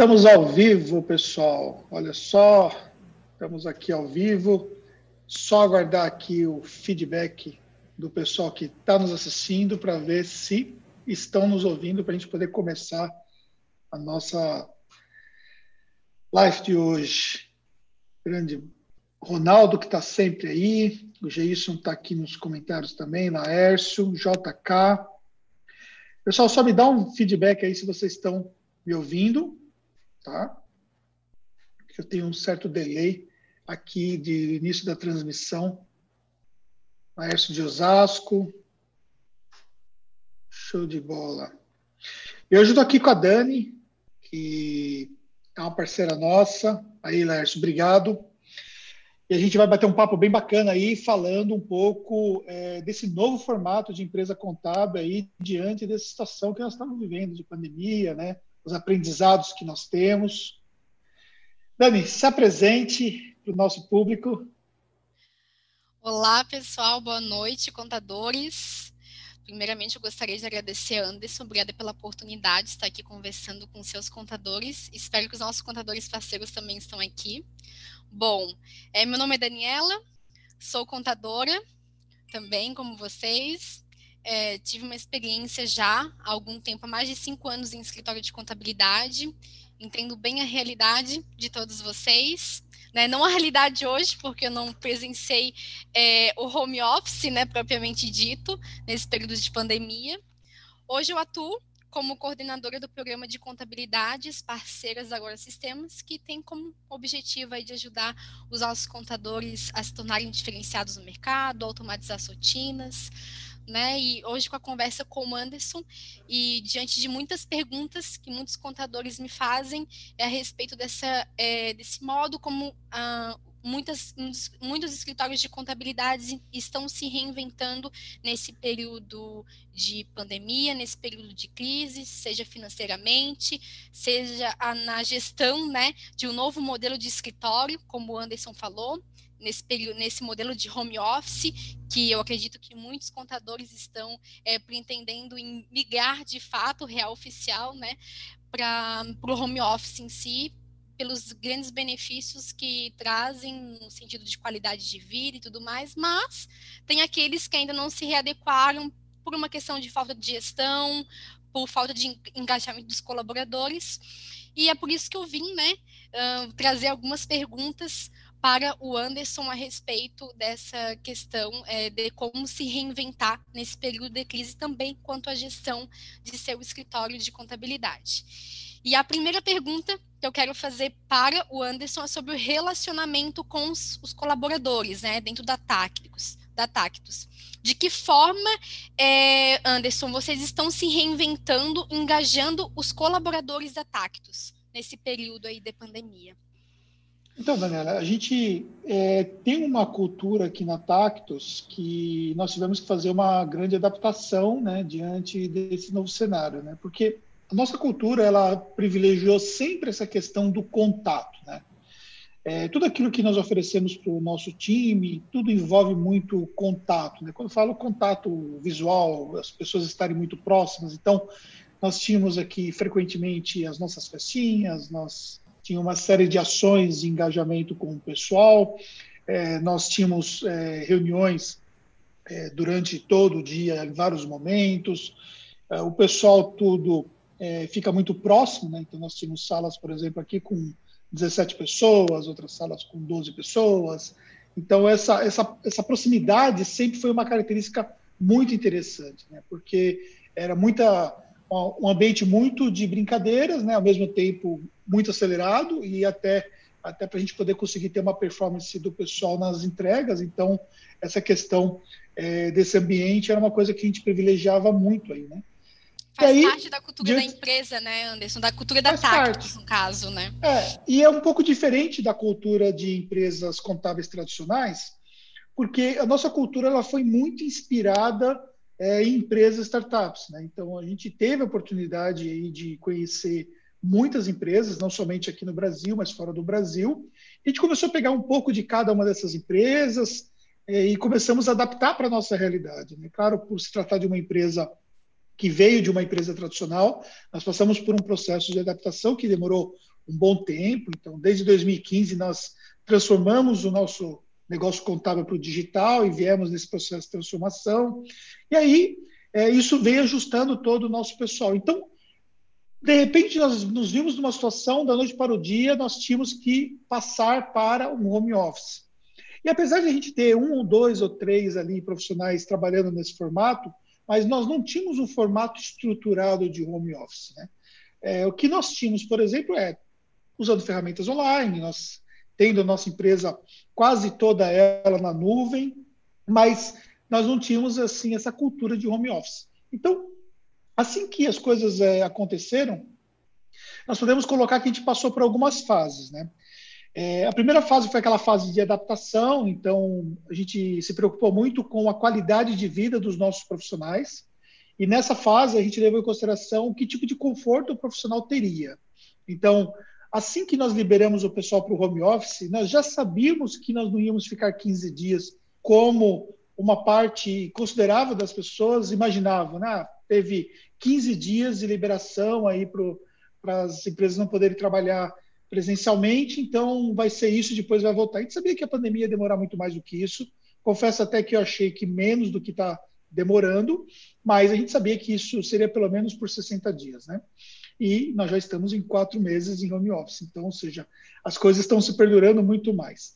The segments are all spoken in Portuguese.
Estamos ao vivo, pessoal. Olha só, estamos aqui ao vivo. Só aguardar aqui o feedback do pessoal que está nos assistindo para ver se estão nos ouvindo para a gente poder começar a nossa live de hoje. Grande Ronaldo, que está sempre aí. O Geison está aqui nos comentários também, Laércio, JK. Pessoal, só me dá um feedback aí se vocês estão me ouvindo tá? Eu tenho um certo delay aqui de início da transmissão. Maestro de Osasco. Show de bola. Eu ajudo aqui com a Dani, que é uma parceira nossa. Aí, Laércio, obrigado. E a gente vai bater um papo bem bacana aí, falando um pouco é, desse novo formato de empresa contábil aí, diante dessa situação que nós estamos vivendo de pandemia, né? Os aprendizados que nós temos. Dani, se apresente para o nosso público. Olá, pessoal, boa noite, contadores. Primeiramente, eu gostaria de agradecer a Anderson, obrigada pela oportunidade de estar aqui conversando com seus contadores. Espero que os nossos contadores parceiros também estão aqui. Bom, é, meu nome é Daniela, sou contadora também, como vocês. É, tive uma experiência já há algum tempo, há mais de cinco anos em escritório de contabilidade, entendo bem a realidade de todos vocês. Né? Não a realidade hoje, porque eu não presenciei é, o home office, né, propriamente dito, nesse período de pandemia. Hoje eu atuo como coordenadora do programa de contabilidades parceiras Agora Sistemas, que tem como objetivo aí de ajudar os nossos contadores a se tornarem diferenciados no mercado, automatizar as rotinas, né? E hoje com a conversa com o Anderson e diante de muitas perguntas que muitos contadores me fazem é a respeito dessa, é, desse modo como ah, muitas, muitos escritórios de contabilidade estão se reinventando nesse período de pandemia, nesse período de crise, seja financeiramente, seja na gestão né, de um novo modelo de escritório, como o Anderson falou nesse período, nesse modelo de home office, que eu acredito que muitos contadores estão é, pretendendo em migrar de fato real oficial, né, para o home office em si, pelos grandes benefícios que trazem no sentido de qualidade de vida e tudo mais, mas tem aqueles que ainda não se readequaram por uma questão de falta de gestão, por falta de engajamento dos colaboradores, e é por isso que eu vim, né, uh, trazer algumas perguntas para o Anderson a respeito dessa questão é, de como se reinventar nesse período de crise também quanto à gestão de seu escritório de contabilidade. E a primeira pergunta que eu quero fazer para o Anderson é sobre o relacionamento com os, os colaboradores, né, dentro da Tacticus. Da Tactus. De que forma, é, Anderson, vocês estão se reinventando, engajando os colaboradores da Tactus nesse período aí de pandemia? Então, Daniela, a gente é, tem uma cultura aqui na Tactus que nós tivemos que fazer uma grande adaptação né, diante desse novo cenário, né? Porque a nossa cultura ela privilegiou sempre essa questão do contato, né? É, tudo aquilo que nós oferecemos para o nosso time, tudo envolve muito contato. Né? Quando eu falo contato visual, as pessoas estarem muito próximas. Então, nós tínhamos aqui frequentemente as nossas festinhas, nós tinha uma série de ações de engajamento com o pessoal. É, nós tínhamos é, reuniões é, durante todo o dia, em vários momentos. É, o pessoal tudo é, fica muito próximo, né? então nós tínhamos salas, por exemplo, aqui com 17 pessoas, outras salas com 12 pessoas. Então, essa, essa, essa proximidade sempre foi uma característica muito interessante, né? porque era muita um ambiente muito de brincadeiras, né? ao mesmo tempo muito acelerado e até até para a gente poder conseguir ter uma performance do pessoal nas entregas. Então, essa questão é, desse ambiente era uma coisa que a gente privilegiava muito aí, né? Faz aí, parte da cultura diante... da empresa, né, Anderson? Da cultura da Tactus, no caso, né? É, e é um pouco diferente da cultura de empresas contábeis tradicionais, porque a nossa cultura ela foi muito inspirada é, em empresas startups, né? Então, a gente teve a oportunidade aí de conhecer muitas empresas, não somente aqui no Brasil, mas fora do Brasil. A gente começou a pegar um pouco de cada uma dessas empresas é, e começamos a adaptar para a nossa realidade. Né? Claro, por se tratar de uma empresa que veio de uma empresa tradicional, nós passamos por um processo de adaptação que demorou um bom tempo. Então, desde 2015, nós transformamos o nosso negócio contábil para o digital e viemos nesse processo de transformação. E aí, é, isso veio ajustando todo o nosso pessoal. Então, de repente, nós nos vimos numa situação, da noite para o dia, nós tínhamos que passar para um home office. E apesar de a gente ter um, dois ou três ali profissionais trabalhando nesse formato, mas nós não tínhamos um formato estruturado de home office. Né? É, o que nós tínhamos, por exemplo, é usando ferramentas online, nós tendo a nossa empresa quase toda ela na nuvem, mas nós não tínhamos assim essa cultura de home office. Então, assim que as coisas é, aconteceram, nós podemos colocar que a gente passou por algumas fases, né? É, a primeira fase foi aquela fase de adaptação, então a gente se preocupou muito com a qualidade de vida dos nossos profissionais, e nessa fase a gente levou em consideração que tipo de conforto o profissional teria. Então, assim que nós liberamos o pessoal para o home office, nós já sabíamos que nós não íamos ficar 15 dias como uma parte considerável das pessoas imaginavam, né? Teve 15 dias de liberação aí para as empresas não poderem trabalhar presencialmente, então vai ser isso, depois vai voltar. A gente sabia que a pandemia ia demorar muito mais do que isso. Confesso até que eu achei que menos do que está demorando, mas a gente sabia que isso seria pelo menos por 60 dias, né? E nós já estamos em quatro meses em home office, então, ou seja, as coisas estão se perdurando muito mais.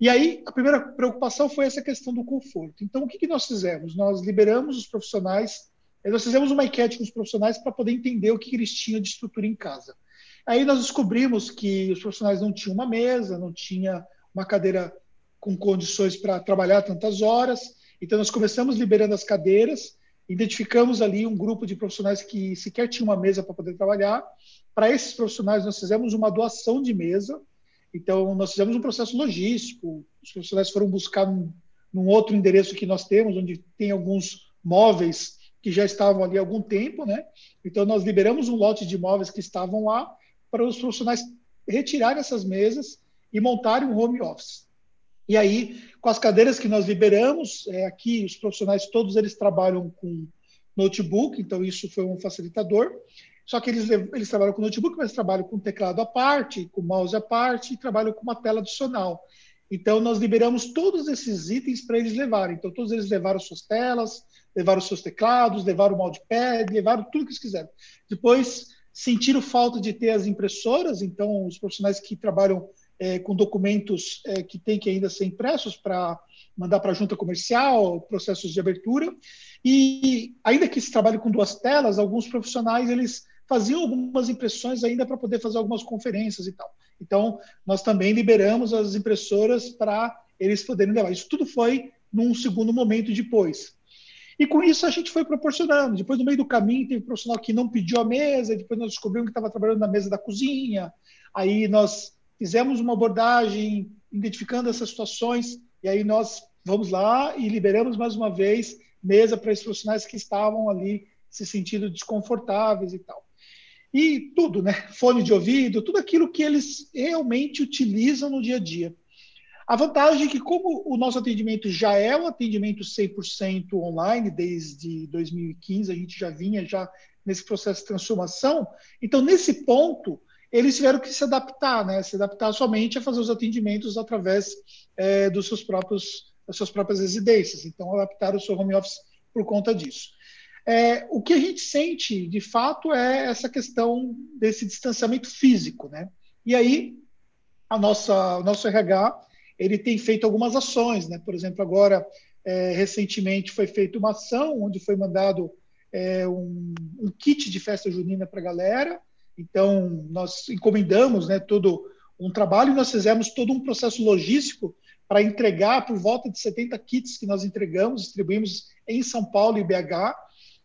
E aí, a primeira preocupação foi essa questão do conforto. Então, o que, que nós fizemos? Nós liberamos os profissionais, nós fizemos uma enquete com os profissionais para poder entender o que, que eles tinham de estrutura em casa. Aí nós descobrimos que os profissionais não tinham uma mesa, não tinha uma cadeira com condições para trabalhar tantas horas. Então nós começamos liberando as cadeiras, identificamos ali um grupo de profissionais que sequer tinha uma mesa para poder trabalhar. Para esses profissionais nós fizemos uma doação de mesa. Então nós fizemos um processo logístico. Os profissionais foram buscar num, num outro endereço que nós temos, onde tem alguns móveis que já estavam ali há algum tempo, né? Então nós liberamos um lote de móveis que estavam lá para os profissionais retirarem essas mesas e montarem um home office. E aí, com as cadeiras que nós liberamos, é, aqui os profissionais todos eles trabalham com notebook, então isso foi um facilitador. Só que eles, eles trabalham com notebook, mas trabalham com teclado à parte, com mouse à parte e trabalham com uma tela adicional. Então, nós liberamos todos esses itens para eles levarem. Então, todos eles levaram suas telas, levaram seus teclados, levaram o mousepad, levaram tudo que eles quiseram. Depois, sentiram falta de ter as impressoras, então os profissionais que trabalham é, com documentos é, que têm que ainda ser impressos para mandar para a junta comercial, processos de abertura, e ainda que se trabalhe com duas telas, alguns profissionais eles faziam algumas impressões ainda para poder fazer algumas conferências e tal. Então, nós também liberamos as impressoras para eles poderem levar. Isso tudo foi num segundo momento depois. E com isso a gente foi proporcionando. Depois, no meio do caminho, teve um profissional que não pediu a mesa, depois nós descobrimos que estava trabalhando na mesa da cozinha. Aí nós fizemos uma abordagem identificando essas situações, e aí nós vamos lá e liberamos mais uma vez mesa para esses profissionais que estavam ali se sentindo desconfortáveis e tal. E tudo, né? Fone de ouvido, tudo aquilo que eles realmente utilizam no dia a dia. A vantagem é que, como o nosso atendimento já é um atendimento 100% online, desde 2015, a gente já vinha já nesse processo de transformação, então, nesse ponto, eles tiveram que se adaptar, né? se adaptar somente a fazer os atendimentos através é, dos seus próprios, das suas próprias residências. Então, adaptaram o seu home office por conta disso. É, o que a gente sente, de fato, é essa questão desse distanciamento físico. Né? E aí, a nossa, o nosso RH ele tem feito algumas ações, né? Por exemplo, agora é, recentemente foi feita uma ação onde foi mandado é, um, um, kit de festa junina para a galera. Então nós encomendamos, né? Todo um trabalho e nós fizemos todo um processo logístico para entregar por volta de 70 kits que nós entregamos, distribuímos em São Paulo e BH.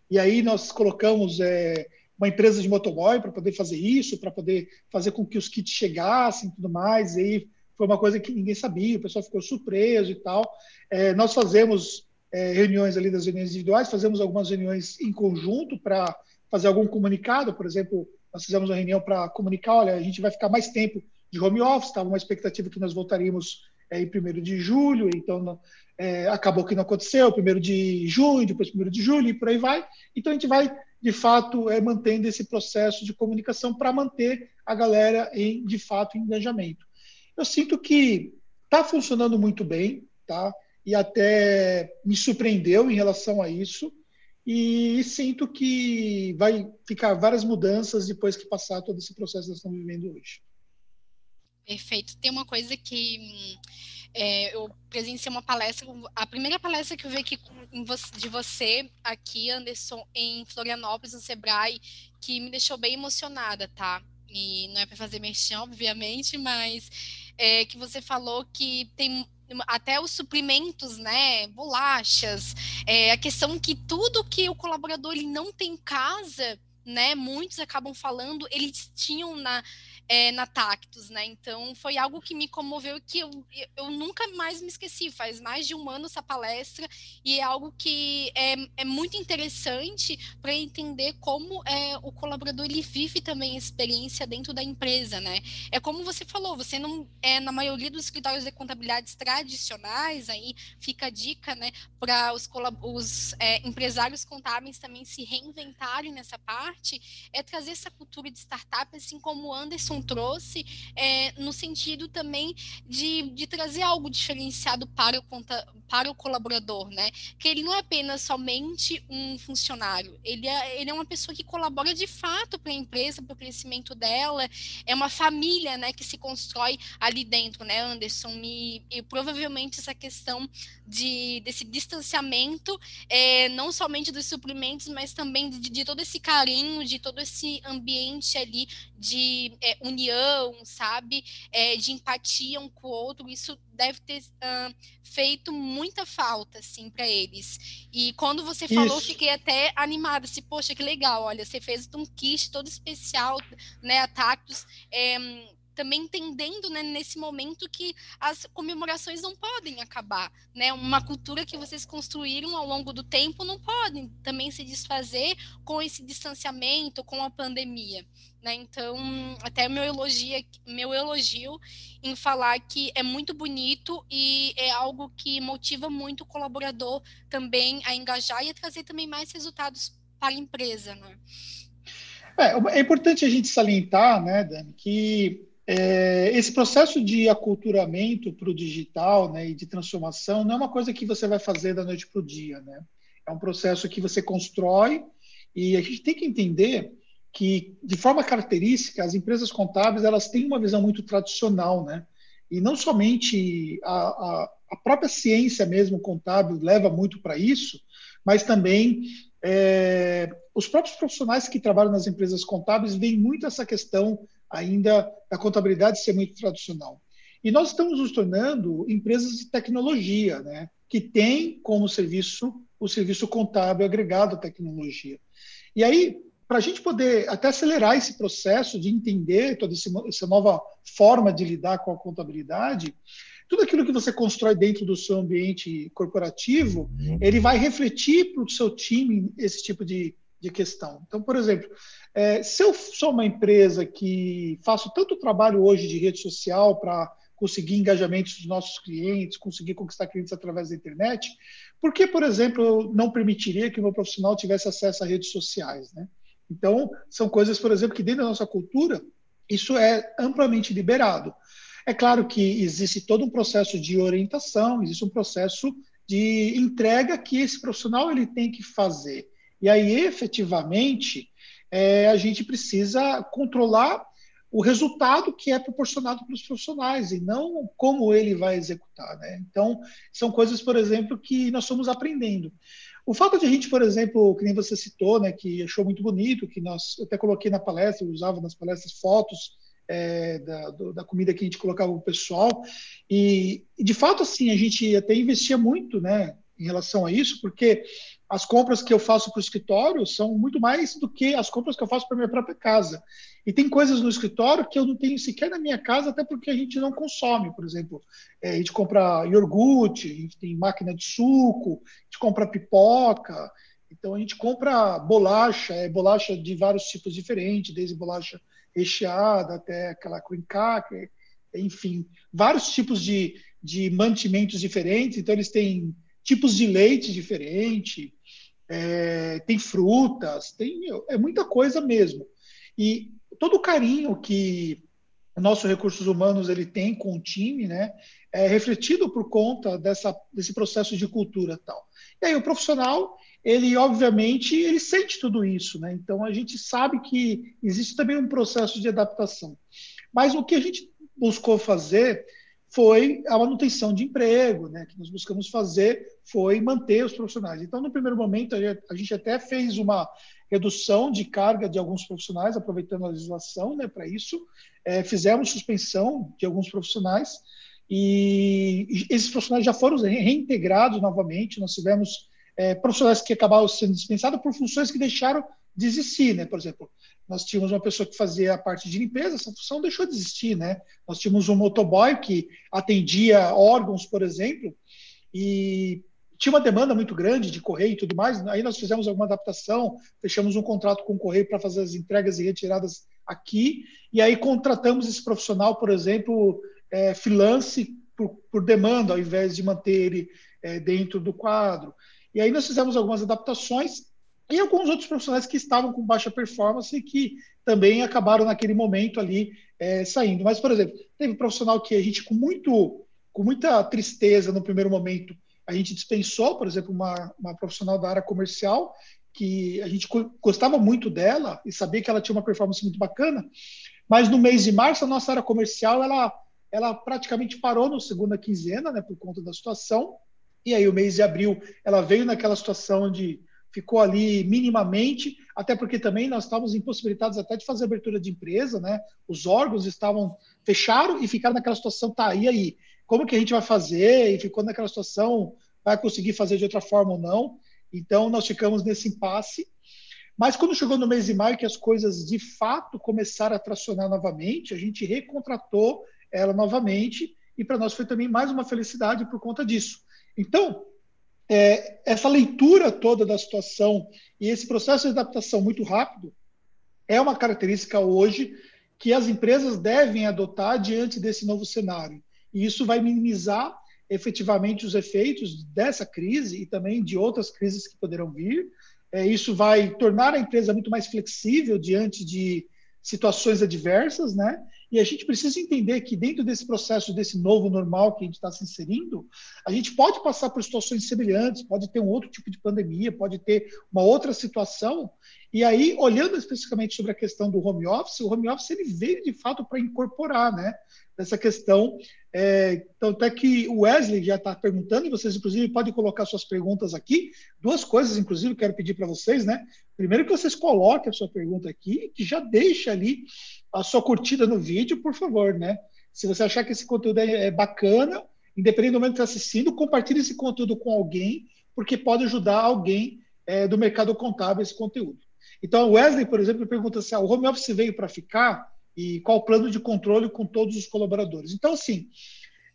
E aí nós colocamos é, uma empresa de motoboy para poder fazer isso, para poder fazer com que os kits chegassem e tudo mais. E aí foi uma coisa que ninguém sabia, o pessoal ficou surpreso e tal. É, nós fazemos é, reuniões ali das reuniões individuais, fazemos algumas reuniões em conjunto para fazer algum comunicado, por exemplo, nós fizemos uma reunião para comunicar, olha, a gente vai ficar mais tempo de home office, estava uma expectativa que nós voltaríamos é, em 1 de julho, então é, acabou que não aconteceu, 1 de junho, depois 1 de julho e por aí vai. Então a gente vai de fato, é, mantendo esse processo de comunicação para manter a galera em, de fato, em engajamento. Eu sinto que está funcionando muito bem, tá? E até me surpreendeu em relação a isso. E sinto que vai ficar várias mudanças depois que passar todo esse processo que nós estamos vivendo hoje. Perfeito. Tem uma coisa que é, eu presenciei uma palestra, a primeira palestra que eu vi aqui de você aqui, Anderson, em Florianópolis, no Sebrae, que me deixou bem emocionada, tá? E não é para fazer merchan, obviamente, mas é, que você falou que tem até os suprimentos, né, bolachas, é, a questão que tudo que o colaborador ele não tem em casa, né, muitos acabam falando, eles tinham na é, na Tactus, né? Então foi algo que me comoveu que eu, eu nunca mais me esqueci. Faz mais de um ano essa palestra e é algo que é, é muito interessante para entender como é, o colaborador ele vive também a experiência dentro da empresa, né? É como você falou, você não é na maioria dos escritórios de contabilidade tradicionais aí fica a dica, né, para os, os é, empresários contábeis também se reinventarem nessa parte, é trazer essa cultura de startup, assim como o Anderson trouxe é, no sentido também de, de trazer algo diferenciado para o, para o colaborador, né? Que ele não é apenas somente um funcionário, ele é, ele é uma pessoa que colabora de fato para a empresa, para o crescimento dela, é uma família, né, que se constrói ali dentro, né, Anderson? E, e provavelmente essa questão de, desse distanciamento, é, não somente dos suprimentos, mas também de, de, todo esse carinho, de todo esse ambiente ali de é, união, sabe? É, de empatia um com o outro, isso deve ter uh, feito muita falta, assim, para eles. E quando você falou, isso. fiquei até animada, assim, poxa, que legal, olha, você fez um kit todo especial, né, a Tactus, é, também entendendo né, nesse momento que as comemorações não podem acabar, né? Uma cultura que vocês construíram ao longo do tempo não pode também se desfazer com esse distanciamento, com a pandemia. Né? Então, até meu elogio, meu elogio em falar que é muito bonito e é algo que motiva muito o colaborador também a engajar e a trazer também mais resultados para a empresa. Né? É, é importante a gente salientar, né, Dani, que é, esse processo de aculturamento para o digital né, e de transformação não é uma coisa que você vai fazer da noite para o dia. Né? É um processo que você constrói e a gente tem que entender que, de forma característica, as empresas contábeis elas têm uma visão muito tradicional, né? E não somente a, a, a própria ciência mesmo contábil leva muito para isso, mas também é, os próprios profissionais que trabalham nas empresas contábeis veem muito essa questão ainda da contabilidade ser muito tradicional. E nós estamos nos tornando empresas de tecnologia, né, que tem como serviço o serviço contábil agregado à tecnologia. E aí, para a gente poder até acelerar esse processo de entender toda essa nova forma de lidar com a contabilidade, tudo aquilo que você constrói dentro do seu ambiente corporativo, ele vai refletir para o seu time esse tipo de, de questão. Então, por exemplo, é, se eu sou uma empresa que faço tanto trabalho hoje de rede social para conseguir engajamento dos nossos clientes, conseguir conquistar clientes através da internet, por que, por exemplo, eu não permitiria que o meu profissional tivesse acesso a redes sociais? Né? Então, são coisas, por exemplo, que dentro da nossa cultura, isso é amplamente liberado. É claro que existe todo um processo de orientação, existe um processo de entrega que esse profissional ele tem que fazer. E aí, efetivamente, é, a gente precisa controlar o resultado que é proporcionado para os profissionais e não como ele vai executar. Né? Então, são coisas, por exemplo, que nós estamos aprendendo. O fato de a gente, por exemplo, que nem você citou, né, que achou muito bonito, que nós até coloquei na palestra, eu usava nas palestras fotos é, da, do, da, comida que a gente colocava o pessoal, e, e, de fato, assim, a gente até investia muito, né, em relação a isso, porque as compras que eu faço para o escritório são muito mais do que as compras que eu faço para minha própria casa. E tem coisas no escritório que eu não tenho sequer na minha casa, até porque a gente não consome. Por exemplo, é, a gente compra iogurte, a gente tem máquina de suco, a gente compra pipoca. Então a gente compra bolacha, é bolacha de vários tipos diferentes, desde bolacha recheada até aquela cream enfim, vários tipos de, de mantimentos diferentes. Então eles têm tipos de leite diferente, é, tem frutas, tem é muita coisa mesmo. E todo o carinho que o nosso recursos humanos ele tem com o time, né, é refletido por conta dessa, desse processo de cultura tal. E aí o profissional, ele obviamente, ele sente tudo isso, né? Então a gente sabe que existe também um processo de adaptação. Mas o que a gente buscou fazer foi a manutenção de emprego, né? Que nós buscamos fazer foi manter os profissionais. Então, no primeiro momento, a gente até fez uma redução de carga de alguns profissionais, aproveitando a legislação, né? Para isso, é, fizemos suspensão de alguns profissionais e esses profissionais já foram reintegrados novamente. Nós tivemos é, profissionais que acabaram sendo dispensados por funções que deixaram de existir, né? Por exemplo, nós tínhamos uma pessoa que fazia a parte de limpeza, essa função deixou de existir, né? Nós tínhamos um motoboy que atendia órgãos, por exemplo, e tinha uma demanda muito grande de correio e tudo mais. Aí nós fizemos alguma adaptação, fechamos um contrato com o correio para fazer as entregas e retiradas aqui, e aí contratamos esse profissional, por exemplo, é, freelance por, por, demanda, ao invés de manter ele é, dentro do quadro. E aí nós fizemos algumas adaptações e alguns outros profissionais que estavam com baixa performance e que também acabaram naquele momento ali é, saindo. Mas, por exemplo, teve um profissional que a gente, com, muito, com muita tristeza no primeiro momento, a gente dispensou, por exemplo, uma, uma profissional da área comercial, que a gente gostava muito dela e sabia que ela tinha uma performance muito bacana, mas no mês de março, a nossa área comercial, ela ela praticamente parou na segunda quinzena, né, por conta da situação. E aí, o mês de abril, ela veio naquela situação onde ficou ali minimamente, até porque também nós estávamos impossibilitados até de fazer abertura de empresa, né? Os órgãos estavam fecharam e ficaram naquela situação, tá, e aí? Como que a gente vai fazer? E ficou naquela situação, vai conseguir fazer de outra forma ou não? Então, nós ficamos nesse impasse. Mas quando chegou no mês de maio, que as coisas de fato começaram a tracionar novamente, a gente recontratou ela novamente, e para nós foi também mais uma felicidade por conta disso. Então, é, essa leitura toda da situação e esse processo de adaptação muito rápido é uma característica hoje que as empresas devem adotar diante desse novo cenário. E isso vai minimizar efetivamente os efeitos dessa crise e também de outras crises que poderão vir. É, isso vai tornar a empresa muito mais flexível diante de situações adversas, né? E a gente precisa entender que dentro desse processo, desse novo normal que a gente está se inserindo, a gente pode passar por situações semelhantes, pode ter um outro tipo de pandemia, pode ter uma outra situação. E aí, olhando especificamente sobre a questão do home office, o home office ele veio de fato para incorporar, né? Essa questão. É, então, até que o Wesley já está perguntando, e vocês, inclusive, podem colocar suas perguntas aqui. Duas coisas, inclusive, quero pedir para vocês, né? Primeiro, que vocês coloquem a sua pergunta aqui, que já deixa ali a sua curtida no vídeo, por favor, né? Se você achar que esse conteúdo é, é bacana, independente do momento que está assistindo, compartilhe esse conteúdo com alguém, porque pode ajudar alguém é, do mercado contábil esse conteúdo. Então, Wesley, por exemplo, pergunta se ah, o home office veio para ficar e qual o plano de controle com todos os colaboradores. Então, assim,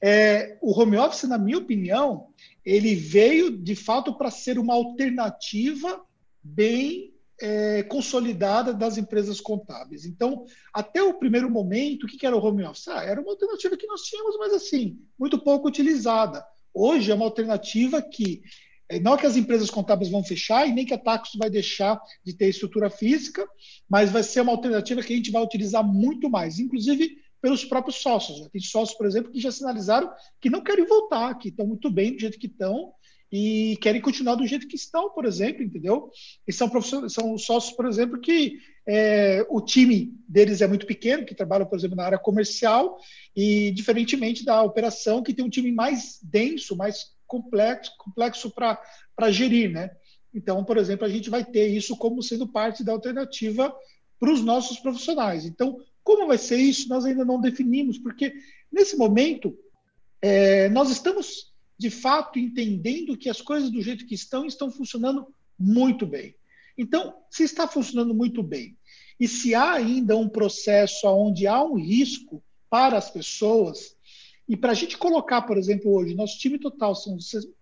é, o home office, na minha opinião, ele veio de fato para ser uma alternativa bem é, consolidada das empresas contábeis. Então, até o primeiro momento, o que, era o home office? Ah, era uma alternativa que nós tínhamos, mas assim, muito pouco utilizada. Hoje é uma alternativa que é, não que as empresas contábeis vão fechar e nem que a Taxus vai deixar de ter estrutura física, mas vai ser uma alternativa que a gente vai utilizar muito mais, inclusive pelos próprios sócios. Tem sócios, por exemplo, que já sinalizaram que não querem voltar, que estão muito bem do jeito que estão e querem continuar do jeito que estão, por exemplo, entendeu? E são, são sócios, por exemplo, que é, o time deles é muito pequeno, que trabalham, por exemplo, na área comercial, e diferentemente da operação, que tem um time mais denso, mais complexo, complexo para gerir, né? Então, por exemplo, a gente vai ter isso como sendo parte da alternativa para os nossos profissionais. Então, como vai ser isso, nós ainda não definimos, porque nesse momento é, nós estamos de fato entendendo que as coisas do jeito que estão estão funcionando muito bem. Então, se está funcionando muito bem e se há ainda um processo onde há um risco para as pessoas, e para a gente colocar, por exemplo, hoje, nosso time total são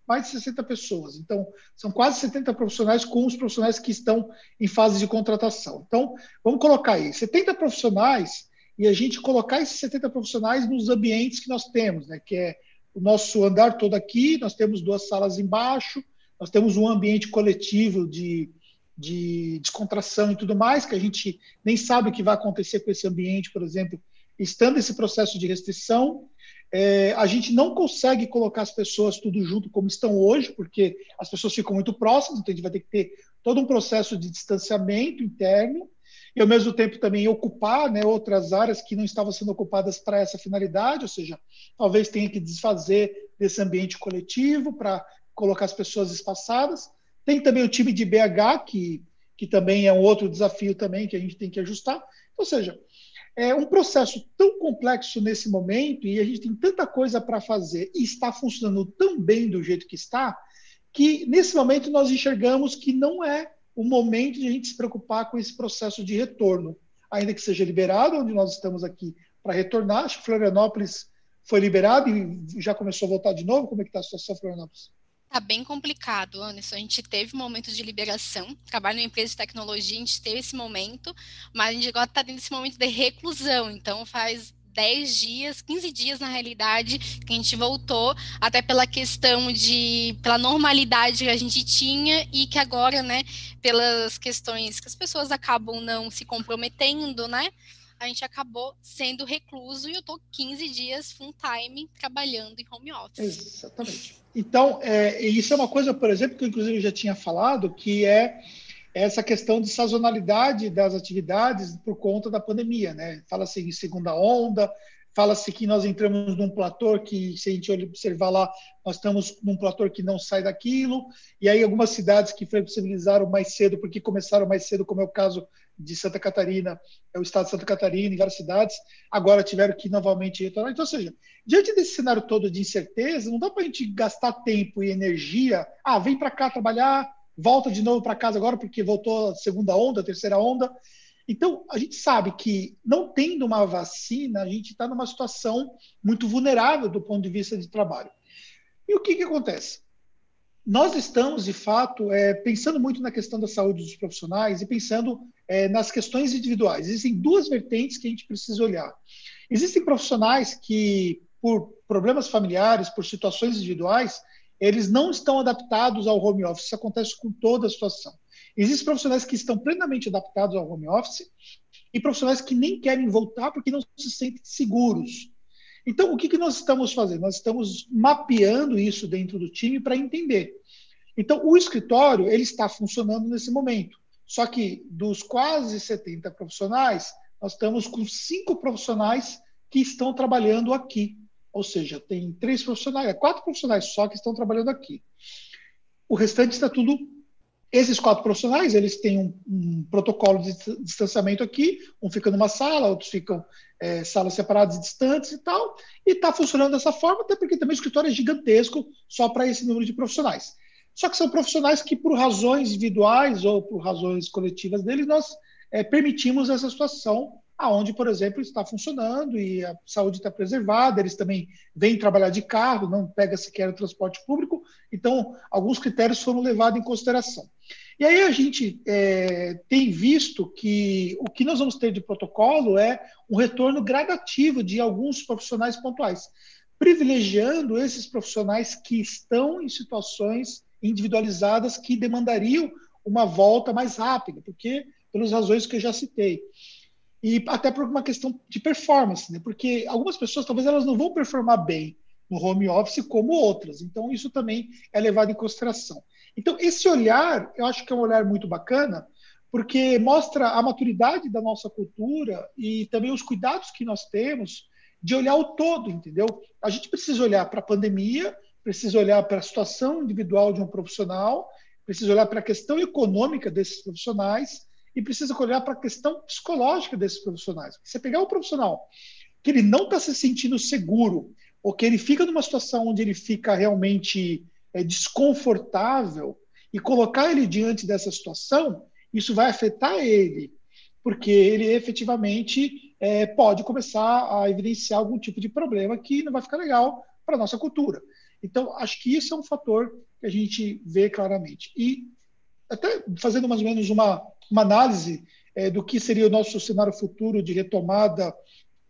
mais de 60 pessoas, então são quase 70 profissionais com os profissionais que estão em fase de contratação. Então, vamos colocar aí 70 profissionais e a gente colocar esses 70 profissionais nos ambientes que nós temos, né, que é o nosso andar todo aqui, nós temos duas salas embaixo, nós temos um ambiente coletivo de, de descontração e tudo mais, que a gente nem sabe o que vai acontecer com esse ambiente, por exemplo, estando esse processo de restrição. É, a gente não consegue colocar as pessoas tudo junto como estão hoje, porque as pessoas ficam muito próximas, então a gente vai ter que ter todo um processo de distanciamento interno e, ao mesmo tempo, também ocupar né, outras áreas que não estavam sendo ocupadas para essa finalidade, ou seja, talvez tenha que desfazer desse ambiente coletivo para colocar as pessoas espaçadas. Tem também o time de BH, que, que também é um outro desafio também que a gente tem que ajustar. Ou seja, é um processo tão complexo nesse momento e a gente tem tanta coisa para fazer e está funcionando tão bem do jeito que está, que nesse momento nós enxergamos que não é o momento de a gente se preocupar com esse processo de retorno, ainda que seja liberado, onde nós estamos aqui para retornar. Acho que Florianópolis foi liberado e já começou a voltar de novo. Como é que está a situação, Florianópolis? Tá bem complicado, Anderson. A gente teve momentos de liberação. Trabalho em empresa de tecnologia, a gente teve esse momento, mas a gente agora está tendo esse momento de reclusão. Então, faz 10 dias, 15 dias na realidade, que a gente voltou, até pela questão de, pela normalidade que a gente tinha e que agora, né, pelas questões que as pessoas acabam não se comprometendo, né, a gente acabou sendo recluso e eu tô 15 dias full time trabalhando em home office. Exatamente. Então, é, isso é uma coisa, por exemplo, que eu inclusive já tinha falado, que é essa questão de sazonalidade das atividades por conta da pandemia, né? Fala-se em segunda onda, fala-se que nós entramos num platô que, se a gente observar lá, nós estamos num platô que não sai daquilo, e aí algumas cidades que flexibilizaram mais cedo, porque começaram mais cedo, como é o caso de Santa Catarina, é o estado de Santa Catarina e várias cidades, agora tiveram que novamente retornar. Então, ou seja, diante desse cenário todo de incerteza, não dá para a gente gastar tempo e energia, ah, vem para cá trabalhar, volta de novo para casa agora porque voltou a segunda onda, a terceira onda. Então, a gente sabe que não tendo uma vacina, a gente está numa situação muito vulnerável do ponto de vista de trabalho. E o que, que acontece? Nós estamos, de fato, é, pensando muito na questão da saúde dos profissionais e pensando é, nas questões individuais. Existem duas vertentes que a gente precisa olhar. Existem profissionais que, por problemas familiares, por situações individuais, eles não estão adaptados ao home office. Isso acontece com toda a situação. Existem profissionais que estão plenamente adaptados ao home office e profissionais que nem querem voltar porque não se sentem seguros. Então, o que, que nós estamos fazendo? Nós estamos mapeando isso dentro do time para entender. Então, o escritório ele está funcionando nesse momento. Só que dos quase 70 profissionais, nós estamos com cinco profissionais que estão trabalhando aqui. Ou seja, tem três profissionais, é quatro profissionais só que estão trabalhando aqui. O restante está tudo. Esses quatro profissionais, eles têm um, um protocolo de distanciamento aqui, um fica numa sala, outros ficam é, salas separadas e distantes e tal, e está funcionando dessa forma, até porque também o escritório é gigantesco só para esse número de profissionais. Só que são profissionais que, por razões individuais ou por razões coletivas deles, nós é, permitimos essa situação aonde, por exemplo, está funcionando e a saúde está preservada, eles também vêm trabalhar de carro, não pega sequer o transporte público, então alguns critérios foram levados em consideração. E aí a gente é, tem visto que o que nós vamos ter de protocolo é um retorno gradativo de alguns profissionais pontuais, privilegiando esses profissionais que estão em situações individualizadas que demandariam uma volta mais rápida, porque pelas razões que eu já citei e até por uma questão de performance, né? Porque algumas pessoas talvez elas não vão performar bem no home office como outras. Então isso também é levado em consideração. Então esse olhar, eu acho que é um olhar muito bacana, porque mostra a maturidade da nossa cultura e também os cuidados que nós temos de olhar o todo, entendeu? A gente precisa olhar para a pandemia, precisa olhar para a situação individual de um profissional, precisa olhar para a questão econômica desses profissionais e precisa olhar para a questão psicológica desses profissionais. Você pegar um profissional que ele não está se sentindo seguro, ou que ele fica numa situação onde ele fica realmente é, desconfortável, e colocar ele diante dessa situação, isso vai afetar ele, porque ele efetivamente é, pode começar a evidenciar algum tipo de problema que não vai ficar legal para a nossa cultura. Então, acho que isso é um fator que a gente vê claramente. E até fazendo mais ou menos uma, uma análise é, do que seria o nosso cenário futuro de retomada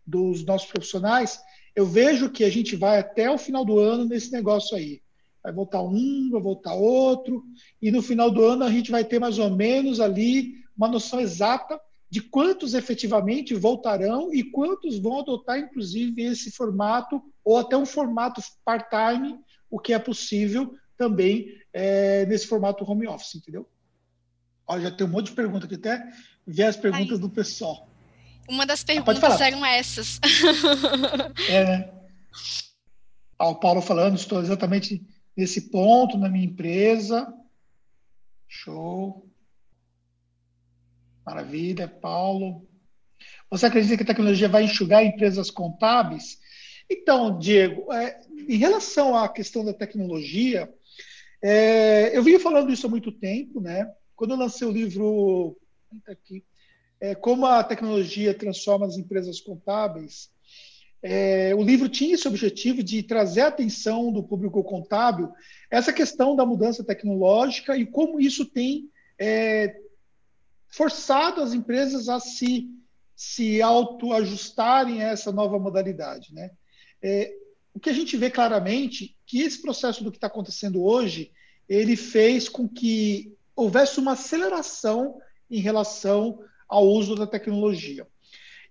dos nossos profissionais, eu vejo que a gente vai até o final do ano nesse negócio aí. vai voltar um, vai voltar outro, e no final do ano a gente vai ter mais ou menos ali uma noção exata de quantos efetivamente voltarão e quantos vão adotar, inclusive, esse formato, ou até um formato part-time, o que é possível também é, nesse formato home office, entendeu? Olha, já tem um monte de perguntas aqui, até ver as perguntas Ai. do pessoal. Uma das perguntas eram essas. é, né? Ah, o Paulo falando, estou exatamente nesse ponto na minha empresa. Show. Maravilha, Paulo. Você acredita que a tecnologia vai enxugar empresas contábeis? Então, Diego, é, em relação à questão da tecnologia, é, eu vinha falando isso há muito tempo, né? Quando eu lancei o livro aqui, é, Como a Tecnologia Transforma as Empresas Contábeis, é, o livro tinha esse objetivo de trazer a atenção do público contábil essa questão da mudança tecnológica e como isso tem é, forçado as empresas a se, se autoajustarem a essa nova modalidade. Né? É, o que a gente vê claramente que esse processo do que está acontecendo hoje, ele fez com que houvesse uma aceleração em relação ao uso da tecnologia.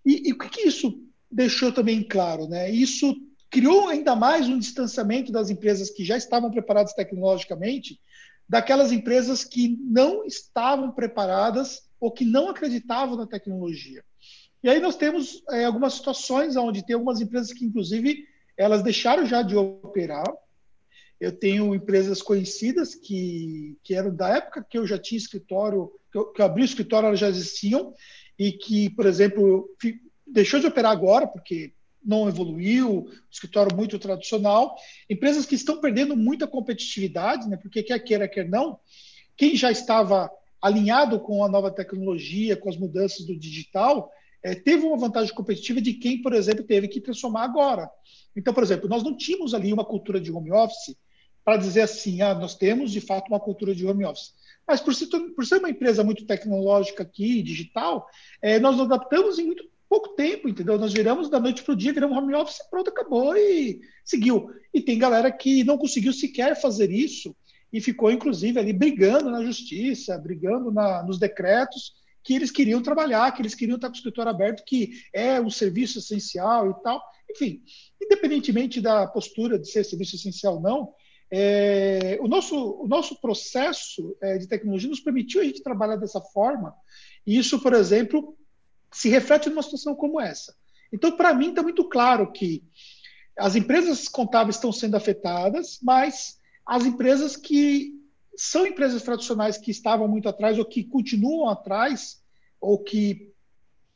E, e o que, que isso deixou também claro? Né? Isso criou ainda mais um distanciamento das empresas que já estavam preparadas tecnologicamente daquelas empresas que não estavam preparadas ou que não acreditavam na tecnologia. E aí nós temos é, algumas situações onde tem algumas empresas que, inclusive, elas deixaram já de operar. Eu tenho empresas conhecidas que, que eram da época que eu já tinha escritório, que eu, que eu abri o escritório, elas já existiam, e que, por exemplo, deixou de operar agora, porque não evoluiu, escritório muito tradicional. Empresas que estão perdendo muita competitividade, né, porque quer queira, quer não, quem já estava alinhado com a nova tecnologia, com as mudanças do digital, é, teve uma vantagem competitiva de quem, por exemplo, teve que transformar agora. Então, por exemplo, nós não tínhamos ali uma cultura de home office para dizer assim, ah, nós temos de fato uma cultura de home office. Mas por ser, por ser uma empresa muito tecnológica aqui, digital, é, nós nos adaptamos em muito pouco tempo, entendeu? Nós viramos da noite para o dia, viramos home office, pronto, acabou e seguiu. E tem galera que não conseguiu sequer fazer isso e ficou, inclusive, ali brigando na justiça, brigando na, nos decretos, que eles queriam trabalhar, que eles queriam estar com o escritório aberto, que é um serviço essencial e tal. Enfim, independentemente da postura de ser serviço essencial ou não, é, o, nosso, o nosso processo é, de tecnologia nos permitiu a gente trabalhar dessa forma, e isso, por exemplo, se reflete numa situação como essa. Então, para mim, está muito claro que as empresas contábeis estão sendo afetadas, mas as empresas que são empresas tradicionais que estavam muito atrás ou que continuam atrás ou que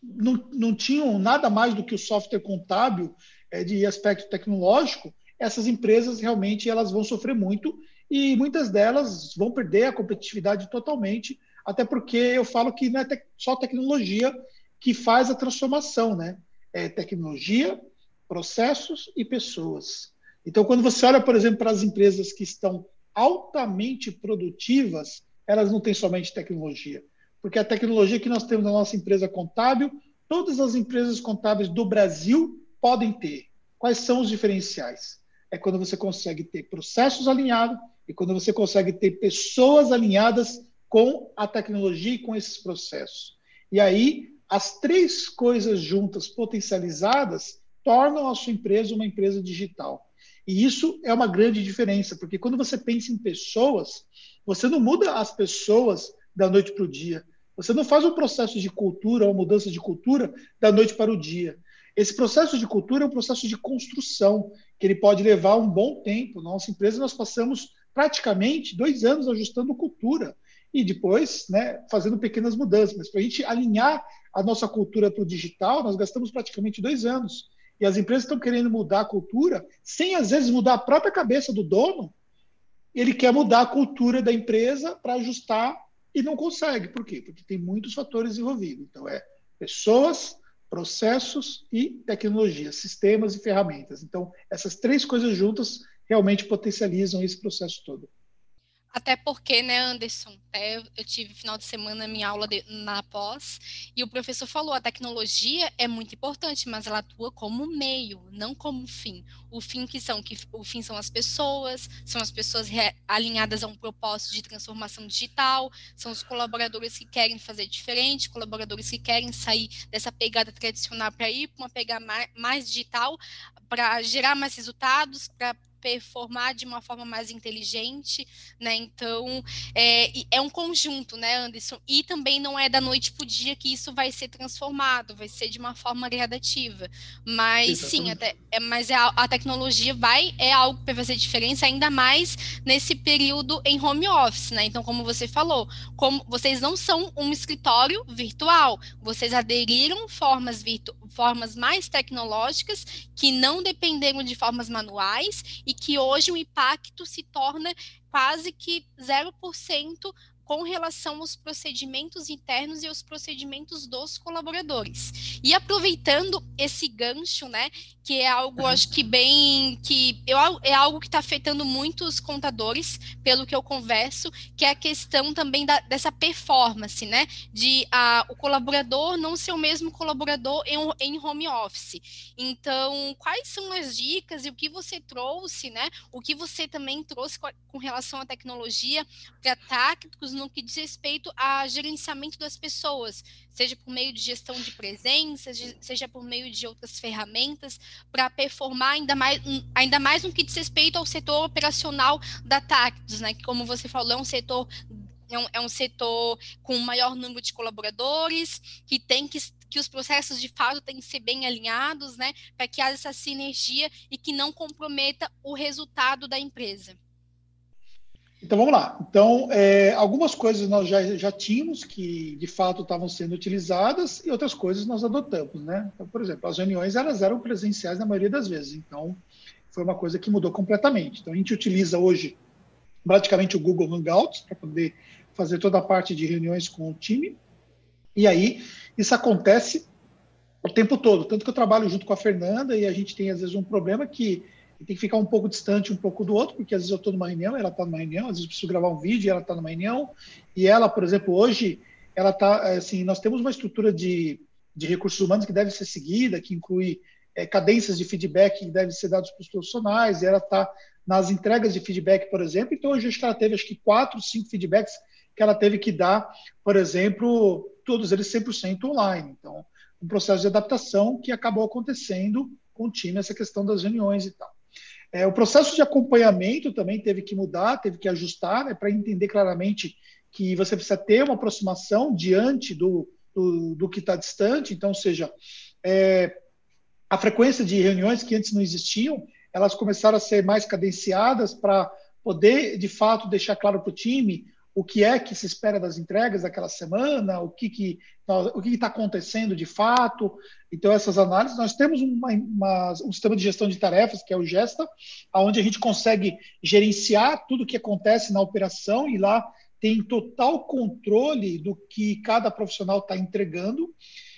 não, não tinham nada mais do que o software contábil é, de aspecto tecnológico, essas empresas realmente elas vão sofrer muito e muitas delas vão perder a competitividade totalmente, até porque eu falo que não é só tecnologia que faz a transformação, né? É tecnologia, processos e pessoas. Então, quando você olha, por exemplo, para as empresas que estão altamente produtivas, elas não têm somente tecnologia. Porque a tecnologia que nós temos na nossa empresa contábil, todas as empresas contábeis do Brasil podem ter. Quais são os diferenciais? É quando você consegue ter processos alinhados e quando você consegue ter pessoas alinhadas com a tecnologia e com esses processos. E aí, as três coisas juntas, potencializadas, tornam a sua empresa uma empresa digital. E isso é uma grande diferença, porque quando você pensa em pessoas, você não muda as pessoas da noite para o dia. Você não faz um processo de cultura, uma mudança de cultura da noite para o dia. Esse processo de cultura é um processo de construção, que ele pode levar um bom tempo. Nossa empresa, nós passamos praticamente dois anos ajustando cultura e depois né, fazendo pequenas mudanças. Mas para a gente alinhar a nossa cultura para o digital, nós gastamos praticamente dois anos. E as empresas estão querendo mudar a cultura sem, às vezes, mudar a própria cabeça do dono. Ele quer mudar a cultura da empresa para ajustar e não consegue. Por quê? Porque tem muitos fatores envolvidos. Então, é pessoas, processos e tecnologia, sistemas e ferramentas. Então, essas três coisas juntas realmente potencializam esse processo todo. Até porque, né, Anderson, eu tive final de semana minha aula de, na pós e o professor falou: a tecnologia é muito importante, mas ela atua como meio, não como fim. O fim que são que o fim são as pessoas, são as pessoas alinhadas a um propósito de transformação digital, são os colaboradores que querem fazer diferente, colaboradores que querem sair dessa pegada tradicional para ir para uma pegada mais, mais digital, para gerar mais resultados, para performar de uma forma mais inteligente, né? Então é, é um conjunto, né, Anderson? E também não é da noite para o dia que isso vai ser transformado, vai ser de uma forma gradativa. Mas Exatamente. sim, até, é, mas é a, a, tecnologia vai é algo que vai fazer diferença, ainda mais nesse período em home office, né? Então, como você falou, como vocês não são um escritório virtual, vocês aderiram formas virtu formas mais tecnológicas que não dependeram de formas manuais e que hoje o impacto se torna quase que 0% com relação aos procedimentos internos e aos procedimentos dos colaboradores. E aproveitando esse gancho, né, que é algo, acho que bem, que eu, é algo que está afetando muitos contadores, pelo que eu converso, que é a questão também da, dessa performance, né, de a, o colaborador não ser o mesmo colaborador em, em home office. Então, quais são as dicas e o que você trouxe, né, o que você também trouxe com, com relação à tecnologia para táticos no que diz respeito a gerenciamento das pessoas, seja por meio de gestão de presenças, seja por meio de outras ferramentas, para performar ainda mais, ainda mais no que diz respeito ao setor operacional da Tactus, né? Que, como você falou, é um setor é um, é um, setor com um maior número de colaboradores, que tem que, que os processos de fato têm que ser bem alinhados, né, para que haja essa sinergia e que não comprometa o resultado da empresa. Então vamos lá. Então, é, algumas coisas nós já, já tínhamos que de fato estavam sendo utilizadas e outras coisas nós adotamos, né? Então, por exemplo, as reuniões elas eram presenciais na maioria das vezes, então foi uma coisa que mudou completamente. Então a gente utiliza hoje praticamente o Google Hangouts para poder fazer toda a parte de reuniões com o time. E aí isso acontece o tempo todo, tanto que eu trabalho junto com a Fernanda e a gente tem às vezes um problema que tem que ficar um pouco distante um pouco do outro, porque às vezes eu estou numa reunião, ela está numa reunião, às vezes eu preciso gravar um vídeo e ela está numa reunião, e ela, por exemplo, hoje, ela está, assim, nós temos uma estrutura de, de recursos humanos que deve ser seguida, que inclui é, cadências de feedback que devem ser dados para os profissionais, e ela está nas entregas de feedback, por exemplo, então hoje acho que ela teve acho que quatro, cinco feedbacks que ela teve que dar, por exemplo, todos eles 100% online. Então, um processo de adaptação que acabou acontecendo com o time, essa questão das reuniões e tal. É, o processo de acompanhamento também teve que mudar, teve que ajustar, né, para entender claramente que você precisa ter uma aproximação diante do, do, do que está distante. Então, seja, é, a frequência de reuniões que antes não existiam, elas começaram a ser mais cadenciadas para poder, de fato, deixar claro para o time o que é que se espera das entregas daquela semana, o que que o que está acontecendo de fato. Então essas análises nós temos uma, uma, um sistema de gestão de tarefas que é o Gesta, onde a gente consegue gerenciar tudo o que acontece na operação e lá tem total controle do que cada profissional está entregando.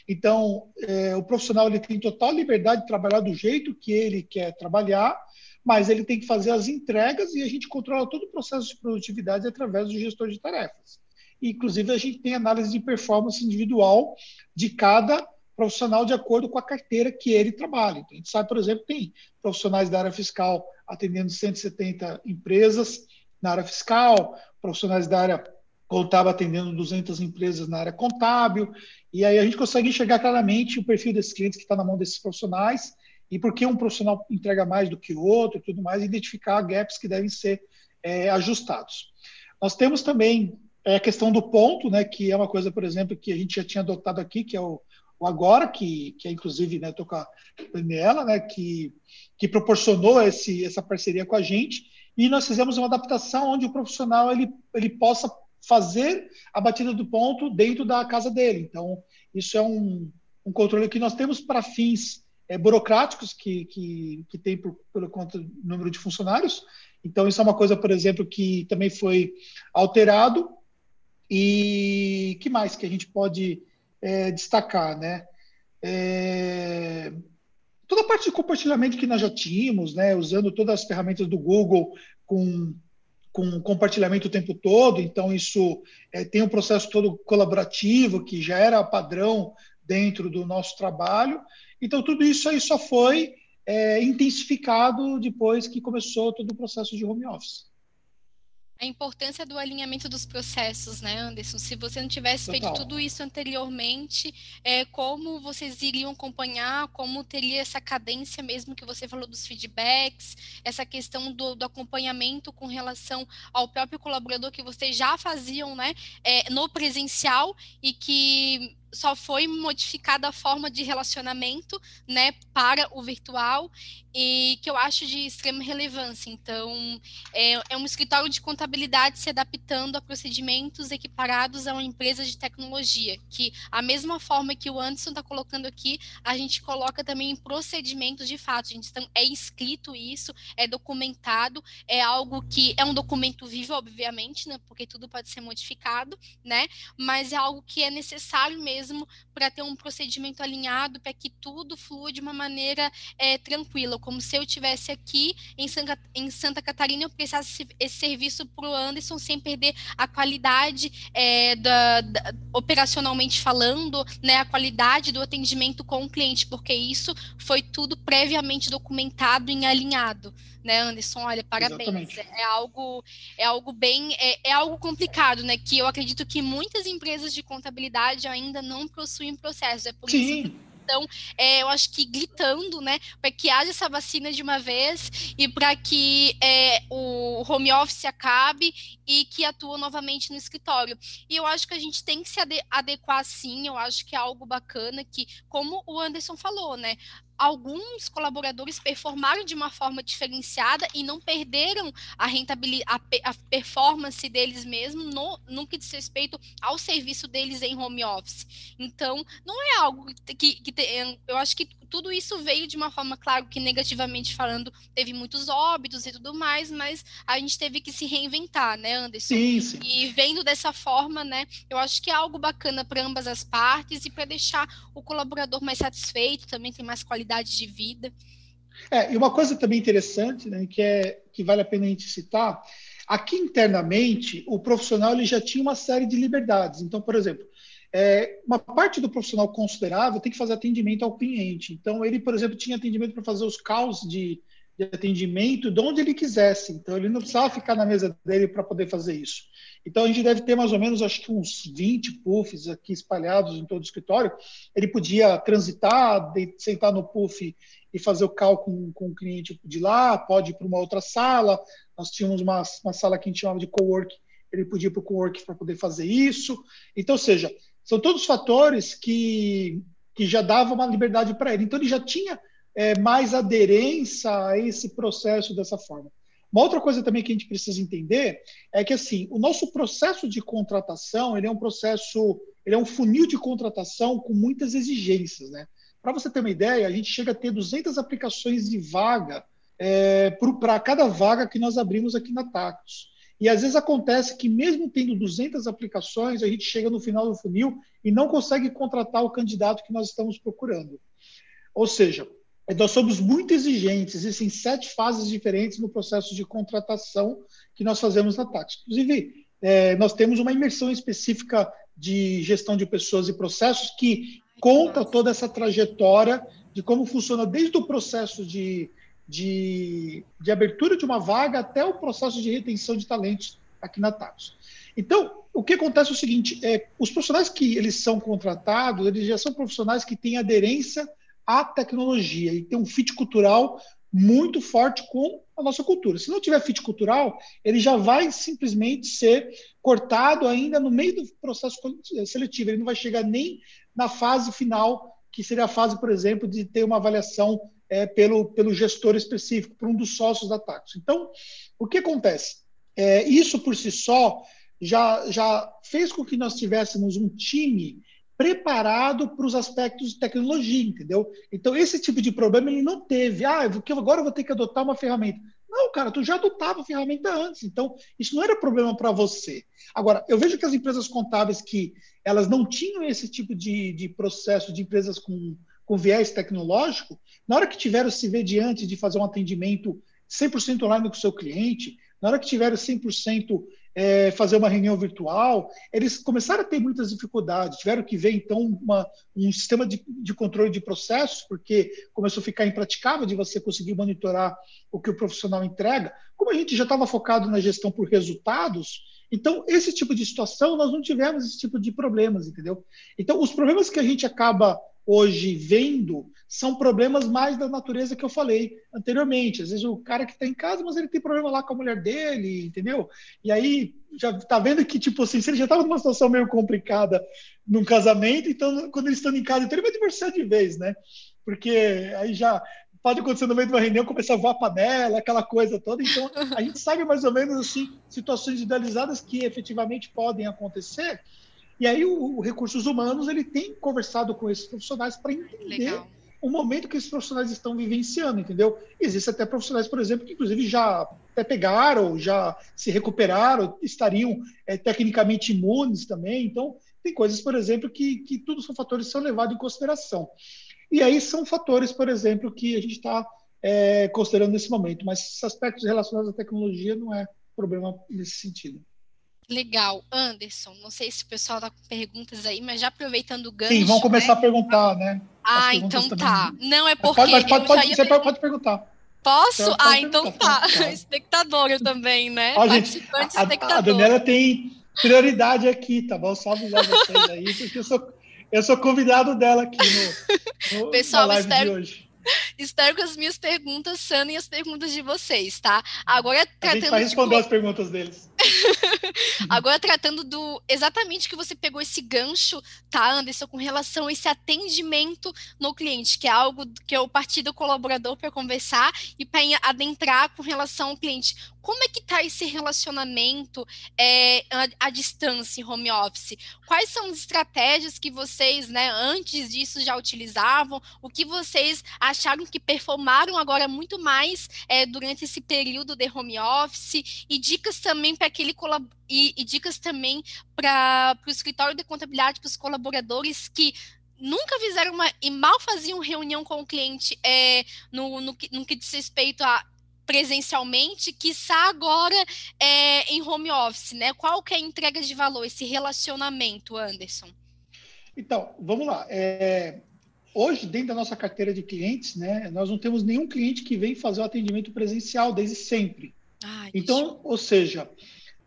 Então, é, o profissional ele tem total liberdade de trabalhar do jeito que ele quer trabalhar mas ele tem que fazer as entregas e a gente controla todo o processo de produtividade através do gestor de tarefas. Inclusive, a gente tem análise de performance individual de cada profissional de acordo com a carteira que ele trabalha. Então, a gente sabe, por exemplo, tem profissionais da área fiscal atendendo 170 empresas na área fiscal, profissionais da área contábil atendendo 200 empresas na área contábil, e aí a gente consegue enxergar claramente o perfil desses clientes que está na mão desses profissionais e por que um profissional entrega mais do que o outro e tudo mais, identificar gaps que devem ser é, ajustados. Nós temos também é, a questão do ponto, né, que é uma coisa, por exemplo, que a gente já tinha adotado aqui, que é o, o Agora, que, que é inclusive, né, estou com a Daniela, né, que, que proporcionou esse, essa parceria com a gente, e nós fizemos uma adaptação onde o profissional ele, ele possa fazer a batida do ponto dentro da casa dele. Então, isso é um, um controle que nós temos para fins é, burocráticos que, que, que tem por, pelo conta número de funcionários. Então, isso é uma coisa, por exemplo, que também foi alterado. E que mais que a gente pode é, destacar, né? É, toda a parte de compartilhamento que nós já tínhamos, né? Usando todas as ferramentas do Google com com compartilhamento o tempo todo, então isso é, tem um processo todo colaborativo que já era padrão dentro do nosso trabalho. Então tudo isso aí só foi é, intensificado depois que começou todo o processo de home office a importância do alinhamento dos processos, né, Anderson? Se você não tivesse Total. feito tudo isso anteriormente, é, como vocês iriam acompanhar, como teria essa cadência mesmo que você falou dos feedbacks, essa questão do, do acompanhamento com relação ao próprio colaborador que vocês já faziam, né, é, no presencial e que só foi modificada a forma de relacionamento, né, para o virtual e que eu acho de extrema relevância. Então, é, é, um escritório de contabilidade se adaptando a procedimentos equiparados a uma empresa de tecnologia, que a mesma forma que o Anderson está colocando aqui, a gente coloca também em procedimentos de fato. A gente então, é escrito isso, é documentado, é algo que é um documento vivo, obviamente, né, porque tudo pode ser modificado, né, mas é algo que é necessário mesmo para ter um procedimento alinhado, para que tudo flua de uma maneira é, tranquila como se eu tivesse aqui em Santa, em Santa Catarina eu prestasse esse serviço para o Anderson sem perder a qualidade é, da, da, operacionalmente falando, né, a qualidade do atendimento com o cliente, porque isso foi tudo previamente documentado e alinhado, né, Anderson? Olha, parabéns. É, é algo, é algo bem, é, é algo complicado, né? Que eu acredito que muitas empresas de contabilidade ainda não possuem processo. É por Sim. isso que então, é, eu acho que gritando, né, para que haja essa vacina de uma vez e para que é, o home office acabe e que atua novamente no escritório. E eu acho que a gente tem que se adequar sim, eu acho que é algo bacana que, como o Anderson falou, né, alguns colaboradores performaram de uma forma diferenciada e não perderam a rentabilidade, a, performance deles mesmo no, no que diz respeito ao serviço deles em home office. Então, não é algo que, que eu acho que tudo isso veio de uma forma, claro que negativamente falando, teve muitos óbitos e tudo mais, mas a gente teve que se reinventar, né, Anderson? Sim, sim. E vendo dessa forma, né, eu acho que é algo bacana para ambas as partes e para deixar o colaborador mais satisfeito, também tem mais qualidade de vida. É, e uma coisa também interessante, né, que é que vale a pena a gente citar, aqui internamente o profissional ele já tinha uma série de liberdades. Então, por exemplo, é, uma parte do profissional considerável tem que fazer atendimento ao cliente. Então, ele, por exemplo, tinha atendimento para fazer os calls de, de, atendimento de onde ele quisesse. Então, ele não precisava ficar na mesa dele para poder fazer isso. Então, a gente deve ter mais ou menos, acho que uns 20 puffs aqui espalhados em todo o escritório. Ele podia transitar, sentar no puff e fazer o call com, com o cliente de lá, pode ir para uma outra sala. Nós tínhamos uma, uma sala que a gente chamava de co-work, ele podia ir para o co-work para poder fazer isso. Então, ou seja, são todos fatores que, que já davam uma liberdade para ele. Então, ele já tinha é, mais aderência a esse processo dessa forma. Uma outra coisa também que a gente precisa entender é que assim o nosso processo de contratação ele é um processo, ele é um funil de contratação com muitas exigências, né? Para você ter uma ideia, a gente chega a ter 200 aplicações de vaga é, para cada vaga que nós abrimos aqui na Tacos. E às vezes acontece que, mesmo tendo 200 aplicações, a gente chega no final do funil e não consegue contratar o candidato que nós estamos procurando. Ou seja, nós somos muito exigentes, existem sete fases diferentes no processo de contratação que nós fazemos na Tática. Inclusive, é, nós temos uma imersão específica de gestão de pessoas e processos que conta toda essa trajetória de como funciona desde o processo de de, de abertura de uma vaga até o processo de retenção de talentos aqui na TAPS. Então, o que acontece é o seguinte, é, os profissionais que eles são contratados, eles já são profissionais que têm aderência à tecnologia e têm um fit cultural muito forte com a nossa cultura. Se não tiver fit cultural, ele já vai simplesmente ser cortado ainda no meio do processo seletivo. Ele não vai chegar nem na fase final, que seria a fase, por exemplo, de ter uma avaliação é, pelo, pelo gestor específico, por um dos sócios da Taxo. Então, o que acontece? É, isso por si só já, já fez com que nós tivéssemos um time preparado para os aspectos de tecnologia, entendeu? Então, esse tipo de problema ele não teve. Ah, agora eu vou ter que adotar uma ferramenta. Não, cara, tu já adotava a ferramenta antes, então isso não era problema para você. Agora, eu vejo que as empresas contábeis que elas não tinham esse tipo de, de processo de empresas com com viés tecnológico, na hora que tiveram se ver diante de fazer um atendimento 100% online com o seu cliente, na hora que tiveram 100% é, fazer uma reunião virtual, eles começaram a ter muitas dificuldades, tiveram que ver, então, uma, um sistema de, de, controle de processos, porque começou a ficar impraticável de você conseguir monitorar o que o profissional entrega. Como a gente já estava focado na gestão por resultados, então, esse tipo de situação, nós não tivemos esse tipo de problemas, entendeu? Então, os problemas que a gente acaba hoje vendo são problemas mais da natureza que eu falei anteriormente. Às vezes o cara que está em casa, mas ele tem problema lá com a mulher dele, entendeu? E aí já está vendo que, tipo assim, se ele já estava numa situação meio complicada num casamento, então quando eles estão em casa, então ele vai divorciar de vez, né? Porque aí já pode acontecer no meio de uma reunião, começar a voar panela, aquela coisa toda. Então, a gente sabe mais ou menos assim situações idealizadas que efetivamente podem acontecer e aí o, o Recursos Humanos ele tem conversado com esses profissionais para entender Legal. O momento que esses profissionais estão vivenciando, entendeu? Existem até profissionais, por exemplo, que inclusive já até pegaram, já se recuperaram, estariam é, tecnicamente imunes também. Então, tem coisas, por exemplo, que, que tudo são fatores que são levados em consideração. E aí são fatores, por exemplo, que a gente está é, considerando nesse momento, mas esses aspectos relacionados à tecnologia não é problema nesse sentido. Legal. Anderson, não sei se o pessoal está com perguntas aí, mas já aproveitando o gancho. Sim, vão começar né? a perguntar, né? Ah, então também. tá. Não, é porque. Pode, pode, pode, você pode perguntar. Posso? Então, ah, então tá. Espectador também, né? Ó, gente, a, a, Daniela tem prioridade aqui, tá bom? Salve lá vocês aí, porque eu sou, eu sou convidado dela aqui no, no Pessoal, na live espero, de hoje. Espero que as minhas perguntas sanem as perguntas de vocês, tá? Agora tratando. A gente vai responder de... as perguntas deles. Agora tratando do exatamente que você pegou esse gancho, tá, Anderson, com relação a esse atendimento no cliente, que é algo que eu parti do colaborador para conversar e para adentrar com relação ao cliente. Como é que está esse relacionamento é, à, à distância em home office? Quais são as estratégias que vocês, né, antes disso já utilizavam? O que vocês acharam que performaram agora muito mais é, durante esse período de home office? E dicas também para aquele e, e dicas também para o escritório de contabilidade, para os colaboradores que nunca fizeram uma e mal faziam reunião com o cliente é, no, no, no que diz respeito a presencialmente, que está agora é, em home office, né? Qual que é a entrega de valor, esse relacionamento, Anderson? Então, vamos lá. É, hoje, dentro da nossa carteira de clientes, né, nós não temos nenhum cliente que vem fazer o atendimento presencial desde sempre. Ai, então, ou seja,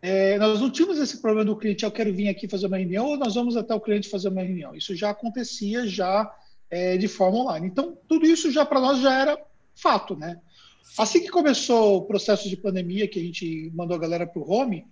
é, nós não tínhamos esse problema do cliente, eu quero vir aqui fazer uma reunião, ou nós vamos até o cliente fazer uma reunião. Isso já acontecia já é, de forma online. Então, tudo isso já para nós já era fato, né? Assim que começou o processo de pandemia, que a gente mandou a galera para o home,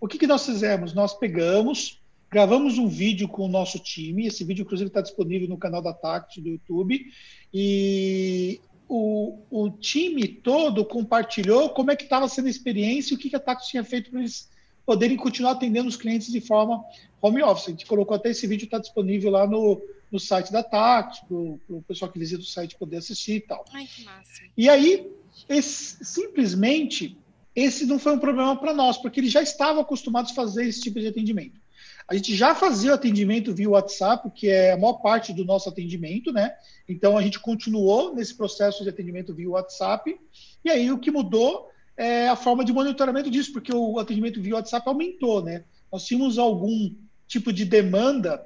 o que, que nós fizemos? Nós pegamos, gravamos um vídeo com o nosso time, esse vídeo, inclusive, está disponível no canal da TACT do YouTube, e o, o time todo compartilhou como é que estava sendo a experiência e o que, que a TACT tinha feito para eles poderem continuar atendendo os clientes de forma home office. A gente colocou até esse vídeo, está disponível lá no, no site da TACT, para o pessoal que visita o site poder assistir e tal. Ai, que massa. E aí, esse, simplesmente, esse não foi um problema para nós, porque eles já estavam acostumados a fazer esse tipo de atendimento. A gente já fazia o atendimento via WhatsApp, que é a maior parte do nosso atendimento, né? Então a gente continuou nesse processo de atendimento via WhatsApp. E aí o que mudou é a forma de monitoramento disso, porque o atendimento via WhatsApp aumentou, né? Nós tínhamos algum tipo de demanda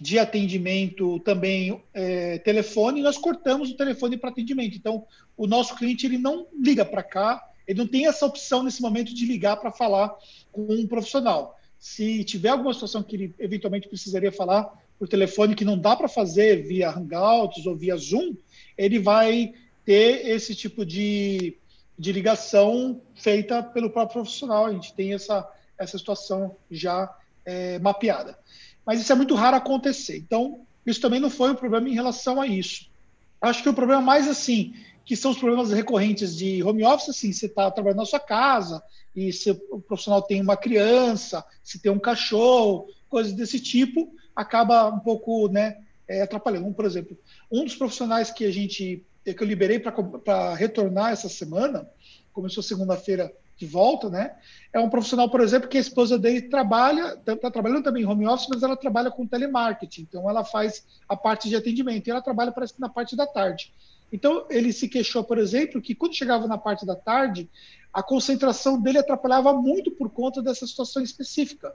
de atendimento também é, telefone, nós cortamos o telefone para atendimento. Então, o nosso cliente ele não liga para cá, ele não tem essa opção nesse momento de ligar para falar com um profissional. Se tiver alguma situação que ele eventualmente precisaria falar por telefone que não dá para fazer via Hangouts ou via Zoom, ele vai ter esse tipo de, de ligação feita pelo próprio profissional. A gente tem essa, essa situação já é, mapeada mas isso é muito raro acontecer. Então, isso também não foi um problema em relação a isso. Acho que o problema mais assim, que são os problemas recorrentes de home office, assim, você está trabalhando na sua casa e se o profissional tem uma criança, se tem um cachorro, coisas desse tipo, acaba um pouco, né, é, atrapalhando. Por exemplo, um dos profissionais que a gente que eu liberei para retornar essa semana, começou segunda-feira de volta, né? É um profissional, por exemplo, que a esposa dele trabalha, está tá trabalhando também em home office, mas ela trabalha com telemarketing, então ela faz a parte de atendimento e ela trabalha, parece que na parte da tarde. Então, ele se queixou, por exemplo, que quando chegava na parte da tarde, a concentração dele atrapalhava muito por conta dessa situação específica.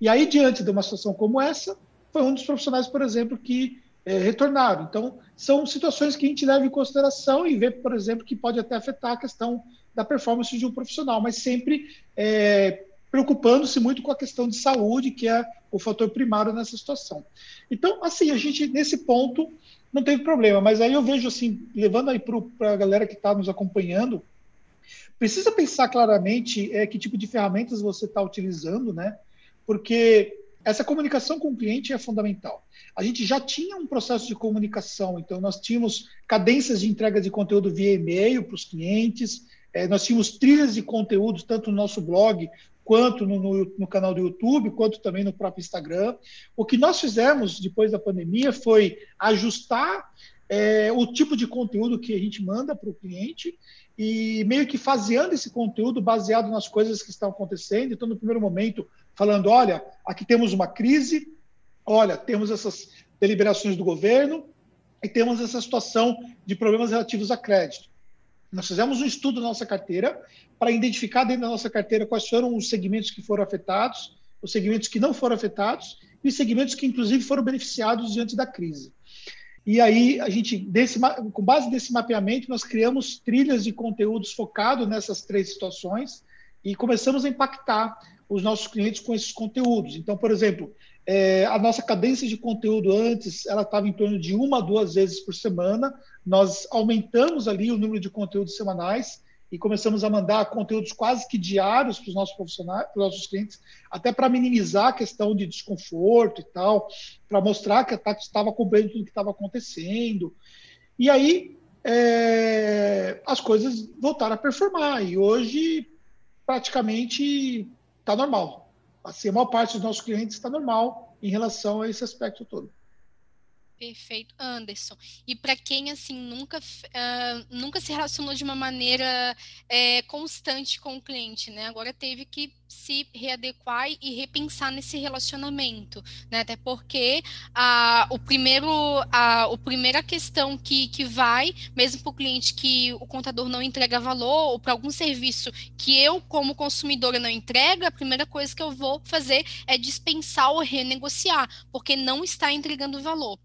E aí, diante de uma situação como essa, foi um dos profissionais, por exemplo, que é, retornaram. Então, são situações que a gente leva em consideração e vê, por exemplo, que pode até afetar a questão da performance de um profissional, mas sempre é, preocupando-se muito com a questão de saúde, que é o fator primário nessa situação. Então, assim, a gente, nesse ponto, não teve problema, mas aí eu vejo, assim, levando aí para a galera que está nos acompanhando, precisa pensar claramente é, que tipo de ferramentas você está utilizando, né? Porque essa comunicação com o cliente é fundamental. A gente já tinha um processo de comunicação, então nós tínhamos cadências de entrega de conteúdo via e-mail para os clientes, é, nós tínhamos trilhas de conteúdo, tanto no nosso blog, quanto no, no, no, canal do YouTube, quanto também no próprio Instagram. O que nós fizemos depois da pandemia foi ajustar é, o tipo de conteúdo que a gente manda para o cliente e meio que faseando esse conteúdo baseado nas coisas que estão acontecendo. Então, no primeiro momento, falando: olha, aqui temos uma crise, olha, temos essas deliberações do governo e temos essa situação de problemas relativos a crédito. Nós fizemos um estudo na nossa carteira para identificar dentro da nossa carteira quais foram os segmentos que foram afetados, os segmentos que não foram afetados e os segmentos que, inclusive, foram beneficiados diante da crise. E aí, a gente, desse, com base nesse mapeamento, nós criamos trilhas de conteúdos focados nessas três situações e começamos a impactar os nossos clientes com esses conteúdos. Então, por exemplo, é, a nossa cadência de conteúdo antes, ela estava em torno de uma, duas vezes por semana. Nós aumentamos ali o número de conteúdos semanais e começamos a mandar conteúdos quase que diários para os nossos profissionais, para os nossos clientes, até para minimizar a questão de desconforto e tal, para mostrar que a Tati estava cobrindo tudo que estava acontecendo. E aí é, as coisas voltaram a performar e hoje praticamente está normal. Assim, a maior parte dos nossos clientes está normal em relação a esse aspecto todo. Perfeito, Anderson. E para quem assim nunca, uh, nunca se relacionou de uma maneira é, constante com o cliente, né? Agora teve que se readequar e repensar nesse relacionamento, né? Até porque a, o primeiro, a, primeira questão que, que vai, mesmo para o cliente que o contador não entrega valor, ou para algum serviço que eu, como consumidora, não entrega, a primeira coisa que eu vou fazer é dispensar ou renegociar, porque não está entregando valor.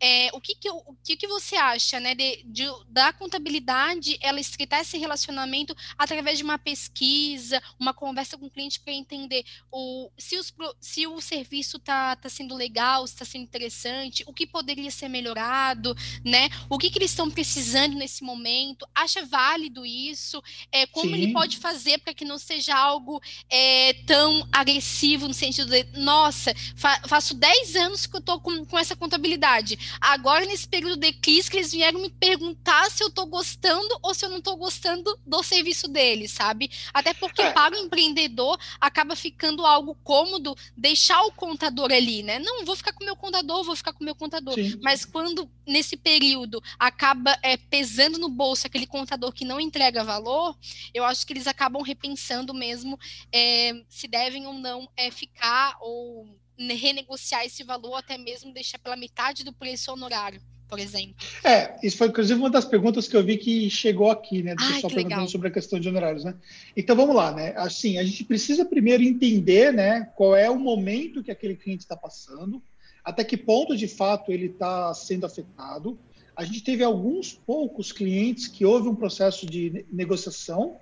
É, o que, que, o que, que você acha, né, de, de, da contabilidade, ela estreitar esse relacionamento através de uma pesquisa, uma conversa com o cliente para entender o, se, os, se o serviço está tá sendo legal, se está sendo interessante, o que poderia ser melhorado, né? O que, que eles estão precisando nesse momento? Acha válido isso? É, como Sim. ele pode fazer para que não seja algo é, tão agressivo no sentido de, nossa, fa faço 10 anos que eu estou com, com essa contabilidade. Agora, nesse período de crise, que eles vieram me perguntar se eu estou gostando ou se eu não estou gostando do serviço deles, sabe? Até porque é. para o empreendedor, acaba ficando algo cômodo deixar o contador ali, né? Não, vou ficar com o meu contador, vou ficar com o meu contador. Sim. Mas quando, nesse período, acaba é, pesando no bolso aquele contador que não entrega valor, eu acho que eles acabam repensando mesmo é, se devem ou não é, ficar ou renegociar esse valor, até mesmo deixar pela metade do preço honorário por exemplo. É, isso foi inclusive uma das perguntas que eu vi que chegou aqui, né? Do Ai, pessoal perguntando sobre a questão de honorários, né? Então vamos lá, né? Assim, a gente precisa primeiro entender, né, qual é o momento que aquele cliente está passando, até que ponto de fato ele está sendo afetado. A gente teve alguns poucos clientes que houve um processo de negociação,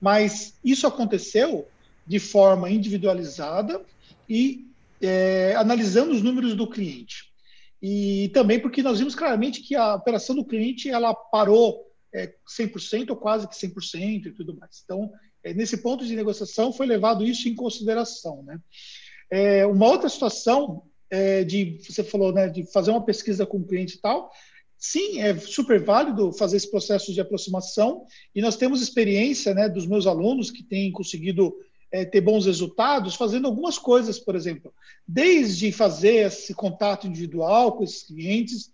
mas isso aconteceu de forma individualizada e é, analisando os números do cliente e também porque nós vimos claramente que a operação do cliente ela parou é, 100% ou quase que 100% e tudo mais. Então, é, nesse ponto de negociação foi levado isso em consideração. Né? É, uma outra situação é, de, você falou, né, de fazer uma pesquisa com o cliente e tal, sim, é super válido fazer esse processo de aproximação e nós temos experiência né, dos meus alunos que têm conseguido é, ter bons resultados fazendo algumas coisas, por exemplo, desde fazer esse contato individual com esses clientes,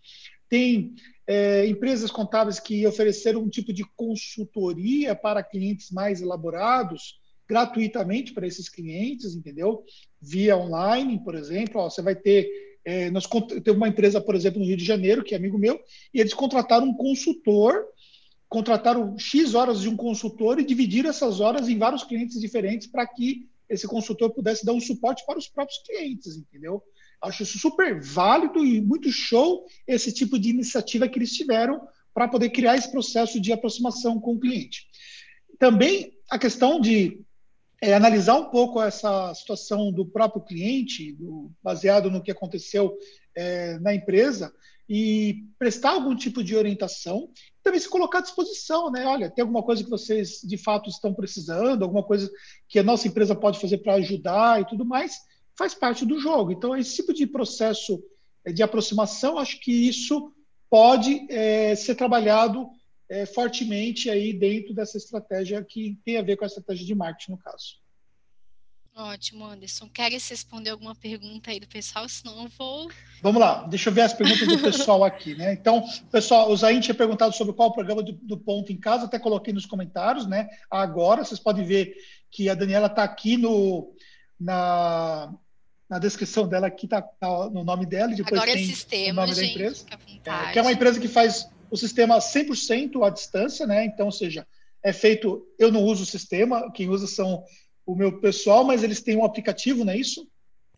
tem é, empresas contábeis que ofereceram um tipo de consultoria para clientes mais elaborados, gratuitamente para esses clientes, entendeu? Via online, por exemplo, ó, você vai ter é, nós teve uma empresa, por exemplo, no Rio de Janeiro, que é amigo meu, e eles contrataram um consultor contrataram X horas de um consultor e dividiram essas horas em vários clientes diferentes para que esse consultor pudesse dar um suporte para os próprios clientes, entendeu? Acho isso super válido e muito show esse tipo de iniciativa que eles tiveram para poder criar esse processo de aproximação com o cliente. Também a questão de é, analisar um pouco essa situação do próprio cliente, do, baseado no que aconteceu é, na empresa, e prestar algum tipo de orientação, também se colocar à disposição, né? Olha, tem alguma coisa que vocês de fato estão precisando, alguma coisa que a nossa empresa pode fazer para ajudar e tudo mais, faz parte do jogo. Então, esse tipo de processo é, de aproximação, acho que isso pode é, ser trabalhado é, fortemente aí dentro dessa estratégia que tem a ver com a estratégia de marketing, no caso. Ótimo, Anderson. Queres responder alguma pergunta aí do pessoal? Senão eu vou. Vamos lá, deixa eu ver as perguntas do pessoal aqui, né? Então, pessoal, o Zain tinha perguntado sobre qual o programa do, do, Ponto em Casa, até coloquei nos comentários, né? Agora, vocês podem ver que a Daniela está aqui no, na, na descrição dela, aqui está tá no nome dela, e depois Agora tem é sistema, o nome gente, da empresa. É, que é uma empresa que faz o sistema 100% à distância, né? Então, ou seja, é feito. Eu não uso o sistema, quem usa são o meu pessoal, mas eles têm um aplicativo, não é isso?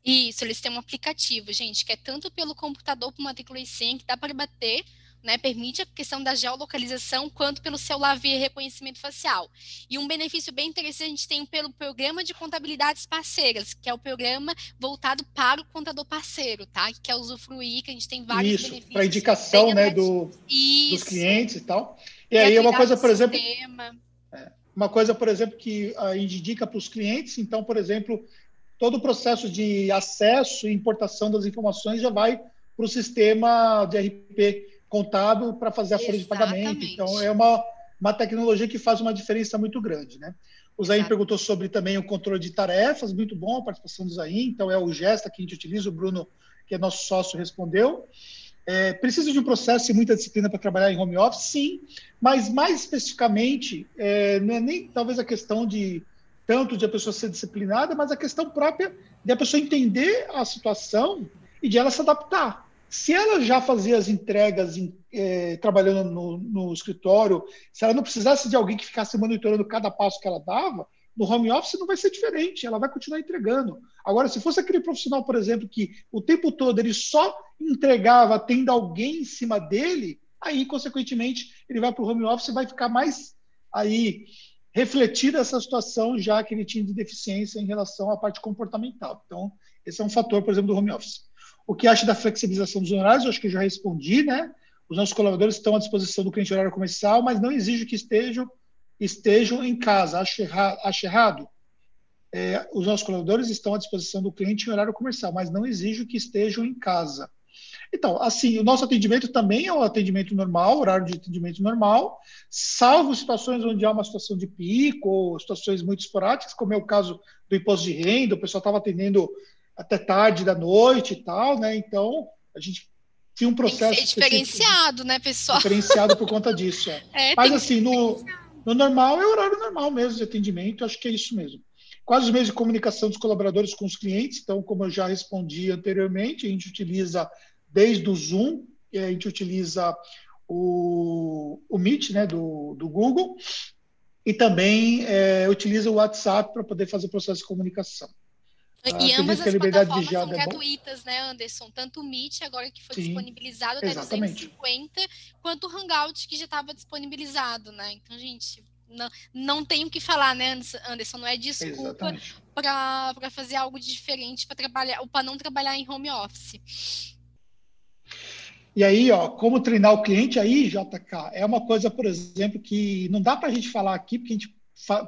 Isso, eles têm um aplicativo, gente, que é tanto pelo computador por matrícula e senha, que dá para bater, né, permite a questão da geolocalização, quanto pelo celular via reconhecimento facial. E um benefício bem interessante a gente tem pelo programa de contabilidades parceiras, que é o programa voltado para o contador parceiro, tá? Que quer usufruir, que a gente tem vários Isso, benefícios. para indicação, né, do, dos clientes e tal. E, e aí uma coisa, por exemplo... Sistema. Uma coisa, por exemplo, que a gente indica para os clientes, então, por exemplo, todo o processo de acesso e importação das informações já vai para o sistema de RP contábil para fazer a folha de pagamento. Então, é uma, uma tecnologia que faz uma diferença muito grande, né? O Zain perguntou sobre também o controle de tarefas, muito bom a participação do Zain, então é o Gesta que a gente utiliza, o Bruno, que é nosso sócio, respondeu. É, precisa de um processo e muita disciplina para trabalhar em home office? Sim, mas mais especificamente, é, não é nem talvez a questão de tanto de a pessoa ser disciplinada, mas a questão própria de a pessoa entender a situação e de ela se adaptar. Se ela já fazia as entregas em, é, trabalhando no, no escritório, se ela não precisasse de alguém que ficasse monitorando cada passo que ela dava, no home office não vai ser diferente, ela vai continuar entregando. Agora, se fosse aquele profissional, por exemplo, que o tempo todo ele só entregava tendo alguém em cima dele, aí, consequentemente, ele vai para o home office e vai ficar mais aí refletida essa situação, já que ele tinha de deficiência em relação à parte comportamental. Então, esse é um fator, por exemplo, do home office. O que acha da flexibilização dos horários? Eu acho que eu já respondi, né? Os nossos colaboradores estão à disposição do cliente horário comercial, mas não exige que estejam estejam em casa. Acho, erra, acho errado? É, os nossos colaboradores estão à disposição do cliente em horário comercial, mas não exige que estejam em casa. Então, assim, o nosso atendimento também é o um atendimento normal, horário de atendimento normal, salvo situações onde há uma situação de pico ou situações muito esporádicas, como é o caso do imposto de renda, o pessoal estava atendendo até tarde da noite e tal, né? Então, a gente tinha um processo. Tem diferenciado, né, pessoal? Diferenciado por conta disso. É. É, Mas, assim, no, no normal é horário normal mesmo de atendimento, acho que é isso mesmo. Quais os meios de comunicação dos colaboradores com os clientes? Então, como eu já respondi anteriormente, a gente utiliza desde o Zoom, a gente utiliza o, o Meet né, do, do Google e também é, utiliza o WhatsApp para poder fazer o processo de comunicação. E ah, ambas as plataformas são é gratuitas, né, Anderson? Tanto o Meet, agora que foi Sim, disponibilizado até exatamente. 250, quanto o Hangout, que já estava disponibilizado, né? Então, gente, não, não tenho o que falar, né, Anderson? Não é desculpa para fazer algo diferente para trabalhar, ou para não trabalhar em home office. E aí, ó, como treinar o cliente aí, JK, é uma coisa, por exemplo, que não dá para a gente falar aqui, porque a gente fa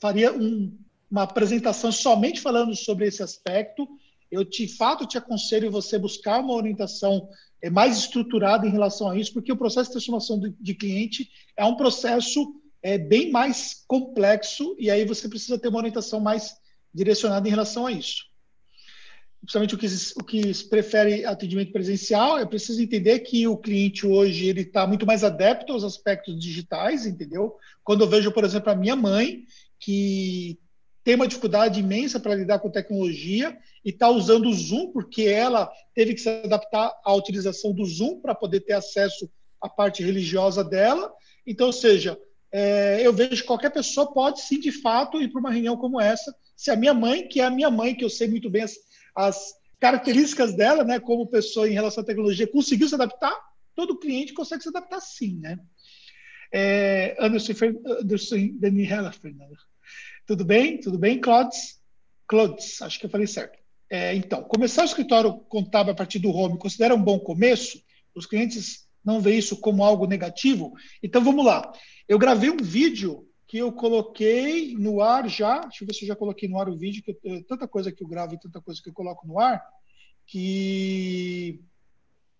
faria um uma apresentação somente falando sobre esse aspecto. Eu, de fato, te aconselho você buscar uma orientação é, mais estruturada em relação a isso, porque o processo de transformação de cliente é um processo é, bem mais complexo e aí você precisa ter uma orientação mais direcionada em relação a isso. Principalmente o que, o que prefere atendimento presencial, é preciso entender que o cliente hoje ele está muito mais adepto aos aspectos digitais, entendeu? Quando eu vejo, por exemplo, a minha mãe, que tem uma dificuldade imensa para lidar com tecnologia e está usando o Zoom, porque ela teve que se adaptar à utilização do Zoom para poder ter acesso a parte religiosa dela. Então, ou seja, é, eu vejo que qualquer pessoa pode sim, de fato, ir para uma reunião como essa. Se a minha mãe, que é a minha mãe, que eu sei muito bem as, as características dela, né, como pessoa em relação à tecnologia, conseguiu se adaptar, todo cliente consegue se adaptar sim, né? É, Anderson, Anderson Daniela Fernanda. Tudo bem? Tudo bem, Clodes? Clodes, acho que eu falei certo. É, então, começar o escritório contábil a partir do home considera um bom começo? Os clientes não veem isso como algo negativo? Então, vamos lá. Eu gravei um vídeo que eu coloquei no ar já. Deixa eu ver se eu já coloquei no ar o vídeo, que eu, tanta coisa que eu gravo e tanta coisa que eu coloco no ar, que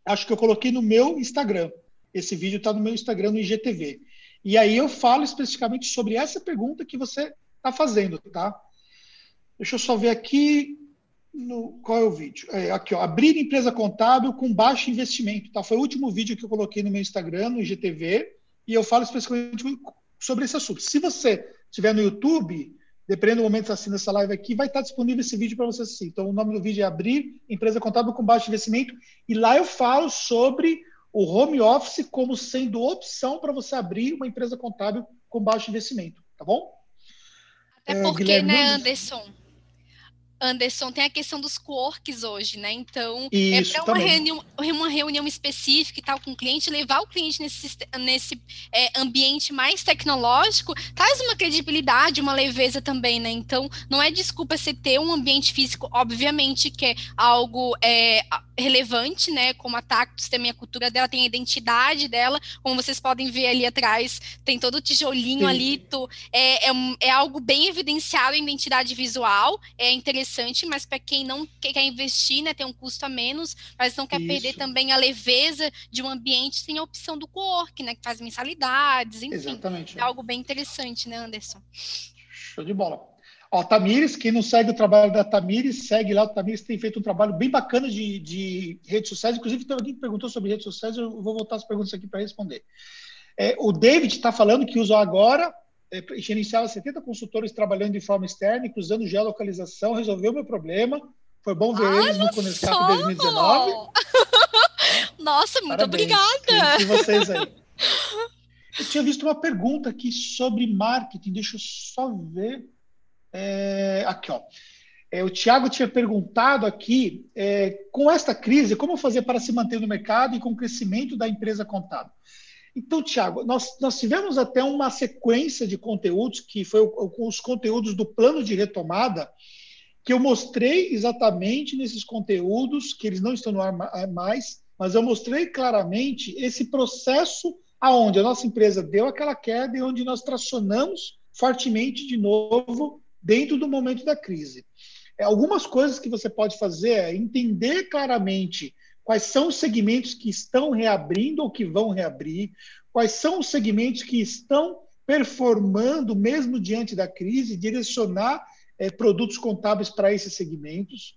acho que eu coloquei no meu Instagram. Esse vídeo está no meu Instagram, no IGTV. E aí eu falo especificamente sobre essa pergunta que você está fazendo, tá? Deixa eu só ver aqui no, qual é o vídeo. É, aqui, ó, abrir empresa contábil com baixo investimento. Tá? Foi o último vídeo que eu coloquei no meu Instagram, no IGTV, e eu falo especificamente sobre esse assunto. Se você estiver no YouTube, dependendo do momento que você assina essa live aqui, vai estar disponível esse vídeo para você assistir. Então, o nome do vídeo é Abrir Empresa Contábil com Baixo Investimento, e lá eu falo sobre o home office como sendo opção para você abrir uma empresa contábil com baixo investimento, tá bom? Até porque, é, né, Anderson? Anderson, tem a questão dos co-works hoje, né? Então, é Isso, é para uma reunião, uma reunião específica e tal com o cliente, levar o cliente nesse, nesse é, ambiente mais tecnológico, traz uma credibilidade, uma leveza também, né? Então, não é desculpa você ter um ambiente físico, obviamente, que é algo é, relevante, né? Como a Tactus tem a cultura dela, tem a identidade dela, como vocês podem ver ali atrás, tem todo o tijolinho Sim. ali, tu, é, é, é algo bem evidenciado em identidade visual, é interessante interessante, mas para quem não quer investir, né, tem um custo a menos, mas não quer Isso. perder também a leveza de um ambiente, tem a opção do co-work, né, que faz mensalidades, enfim. Exatamente. É algo bem interessante, né, Anderson? Show de bola. Ó, Tamires, quem não segue o trabalho da Tamires, segue lá. O Tamires tem feito um trabalho bem bacana de, de redes sociais. Inclusive, tem alguém que perguntou sobre redes sociais, eu vou voltar as perguntas aqui para responder. É, o David está falando que usa agora gerenciava 70 consultores trabalhando de forma externa e cruzando geolocalização, resolveu meu problema. Foi bom ver Olha eles no Conescap 2019. Nossa, muito Parabéns. obrigada. E vocês aí. Eu tinha visto uma pergunta aqui sobre marketing, deixa eu só ver. É, aqui, ó. É, o Tiago tinha perguntado aqui, é, com esta crise, como fazer para se manter no mercado e com o crescimento da empresa contábil? Então, Tiago, nós, nós tivemos até uma sequência de conteúdos, que foi os conteúdos do plano de retomada, que eu mostrei exatamente nesses conteúdos, que eles não estão no ar mais, mas eu mostrei claramente esse processo aonde a nossa empresa deu aquela queda e onde nós tracionamos fortemente de novo dentro do momento da crise. É, algumas coisas que você pode fazer é entender claramente quais são os segmentos que estão reabrindo ou que vão reabrir, quais são os segmentos que estão performando mesmo diante da crise, direcionar é, produtos contábeis para esses segmentos,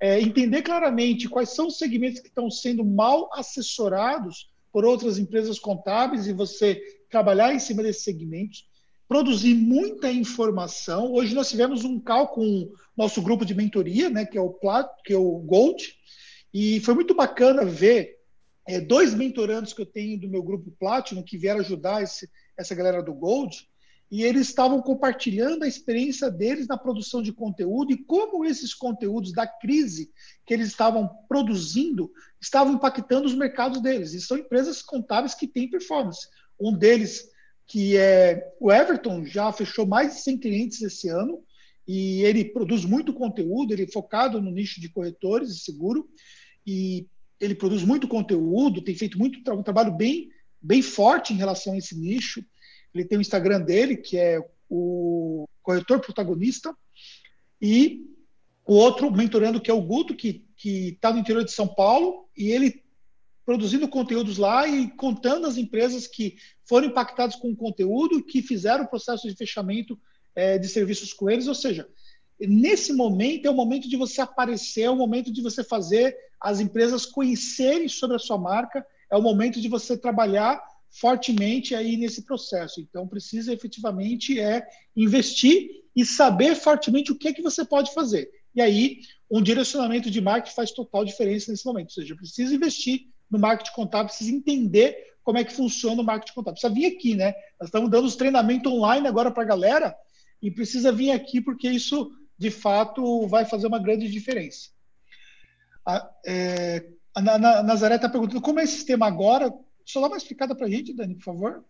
é, entender claramente quais são os segmentos que estão sendo mal assessorados por outras empresas contábeis e você trabalhar em cima desses segmentos, produzir muita informação. Hoje nós tivemos um call com o nosso grupo de mentoria, né, que é o Plat, que é o Gold, e foi muito bacana ver é, dois mentorandos que eu tenho do meu grupo Platinum que vieram ajudar esse, essa galera do Gold, e eles estavam compartilhando a experiência deles na produção de conteúdo e como esses conteúdos da crise que eles estavam produzindo estavam impactando os mercados deles. E são empresas contábeis que têm performance. Um deles, que é o Everton, já fechou mais de 100 clientes esse ano e ele produz muito conteúdo, ele é focado no nicho de corretores e seguro e ele produz muito conteúdo, tem feito muito um trabalho bem, bem forte em relação a esse nicho. Ele tem o Instagram dele, que é o corretor protagonista, e o outro mentorando, que é o Guto, que está no interior de São Paulo, e ele produzindo conteúdos lá e contando as empresas que foram impactadas com o conteúdo, que fizeram o processo de fechamento é, de serviços com eles, ou seja, nesse momento é o momento de você aparecer, é o momento de você fazer as empresas conhecerem sobre a sua marca, é o momento de você trabalhar fortemente aí nesse processo. Então precisa efetivamente é investir e saber fortemente o que é que você pode fazer. E aí um direcionamento de marketing faz total diferença nesse momento. Ou seja, precisa investir no marketing contábil, precisa entender como é que funciona o marketing contábil. Precisa vir aqui, né? Nós estamos dando os treinamentos online agora para a galera e precisa vir aqui porque isso, de fato, vai fazer uma grande diferença. A, é, a, Nazaré está perguntando como é esse sistema agora. Só dá uma explicada para a gente, Dani, por favor.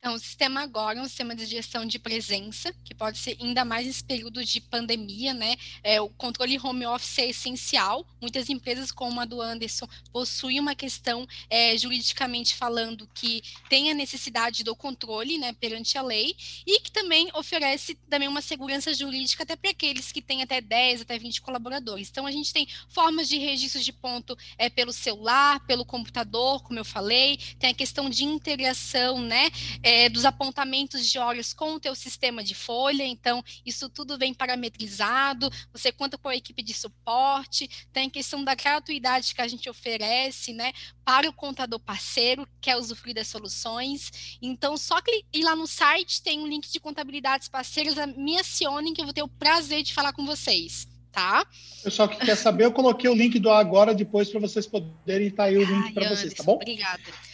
Então, o sistema agora é um sistema de gestão de presença, que pode ser ainda mais nesse período de pandemia, né? É, o controle home office é essencial. Muitas empresas, como a do Anderson, possuem uma questão é, juridicamente falando que tem a necessidade do controle, né, perante a lei, e que também oferece também uma segurança jurídica até para aqueles que têm até 10, até 20 colaboradores. Então, a gente tem formas de registro de ponto é, pelo celular, pelo computador, como eu falei, tem a questão de integração, né? É, dos apontamentos de horas com o teu sistema de folha, então isso tudo vem parametrizado, você conta com a equipe de suporte, tem a questão da gratuidade que a gente oferece, né, para o contador parceiro que quer usufruir das soluções. Então, só que ir lá no site, tem um link de contabilidades parceiras, me acionem que eu vou ter o prazer de falar com vocês. Tá? Pessoal que quer saber, eu coloquei o link do agora depois para vocês poderem estar tá aí o link para vocês, tá bom? Obrigada.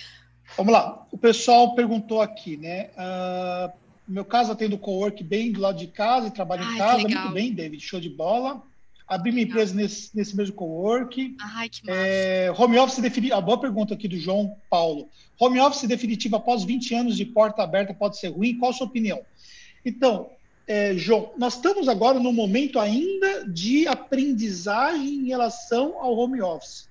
Vamos lá. O pessoal perguntou aqui, né? Uh, no meu caso, atendo co-work bem do lado de casa e trabalho Ai, em casa. Muito bem, David. Show de bola. Abri minha empresa nesse, nesse mesmo co-work. Ai, que massa. É, home office definitivo. A boa pergunta aqui do João Paulo. Home office definitivo após 20 anos de porta aberta pode ser ruim? Qual a sua opinião? Então, é, João, nós estamos agora no momento ainda de aprendizagem em relação ao home office.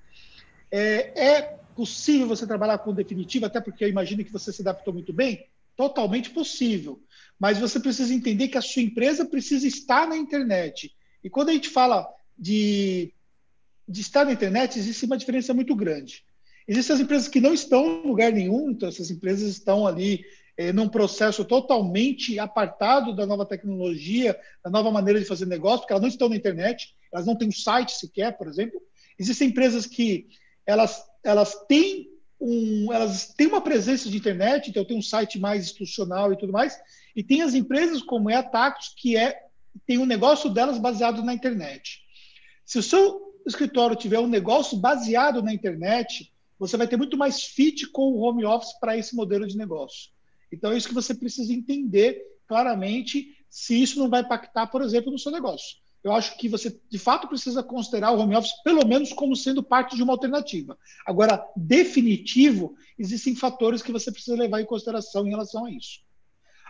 É, é possível você trabalhar com definitivo, até porque eu imagino que você se adaptou muito bem? Totalmente possível. Mas você precisa entender que a sua empresa precisa estar na internet. E quando a gente fala de, de estar na internet, existe uma diferença muito grande. Existem as empresas que não estão em lugar nenhum, então essas empresas estão ali é, num processo totalmente apartado da nova tecnologia, da nova maneira de fazer negócio, porque elas não estão na internet, elas não têm um site sequer, por exemplo. Existem empresas que elas elas têm um, elas têm uma presença de internet, então tem um site mais institucional e tudo mais, e tem as empresas como é a Tactus, que é tem um negócio delas baseado na internet. Se o seu escritório tiver um negócio baseado na internet, você vai ter muito mais fit com o home office para esse modelo de negócio. Então é isso que você precisa entender claramente se isso não vai impactar, por exemplo, no seu negócio eu acho que você, de fato, precisa considerar o home office, pelo menos, como sendo parte de uma alternativa. Agora, definitivo, existem fatores que você precisa levar em consideração em relação a isso.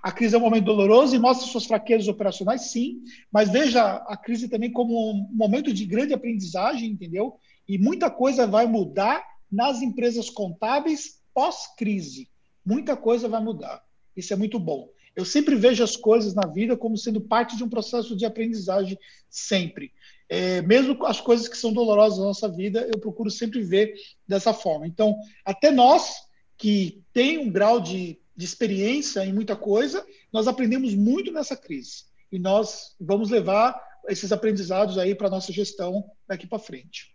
A crise é um momento doloroso e mostra suas fraquezas operacionais, sim, mas veja a crise também como um momento de grande aprendizagem, entendeu? E muita coisa vai mudar nas empresas contábeis pós-crise. Muita coisa vai mudar. Isso é muito bom. Eu sempre vejo as coisas na vida como sendo parte de um processo de aprendizagem, sempre. É, mesmo as coisas que são dolorosas na nossa vida, eu procuro sempre ver dessa forma. Então, até nós, que tem um grau de, de experiência em muita coisa, nós aprendemos muito nessa crise. E nós vamos levar esses aprendizados aí para a nossa gestão daqui para frente.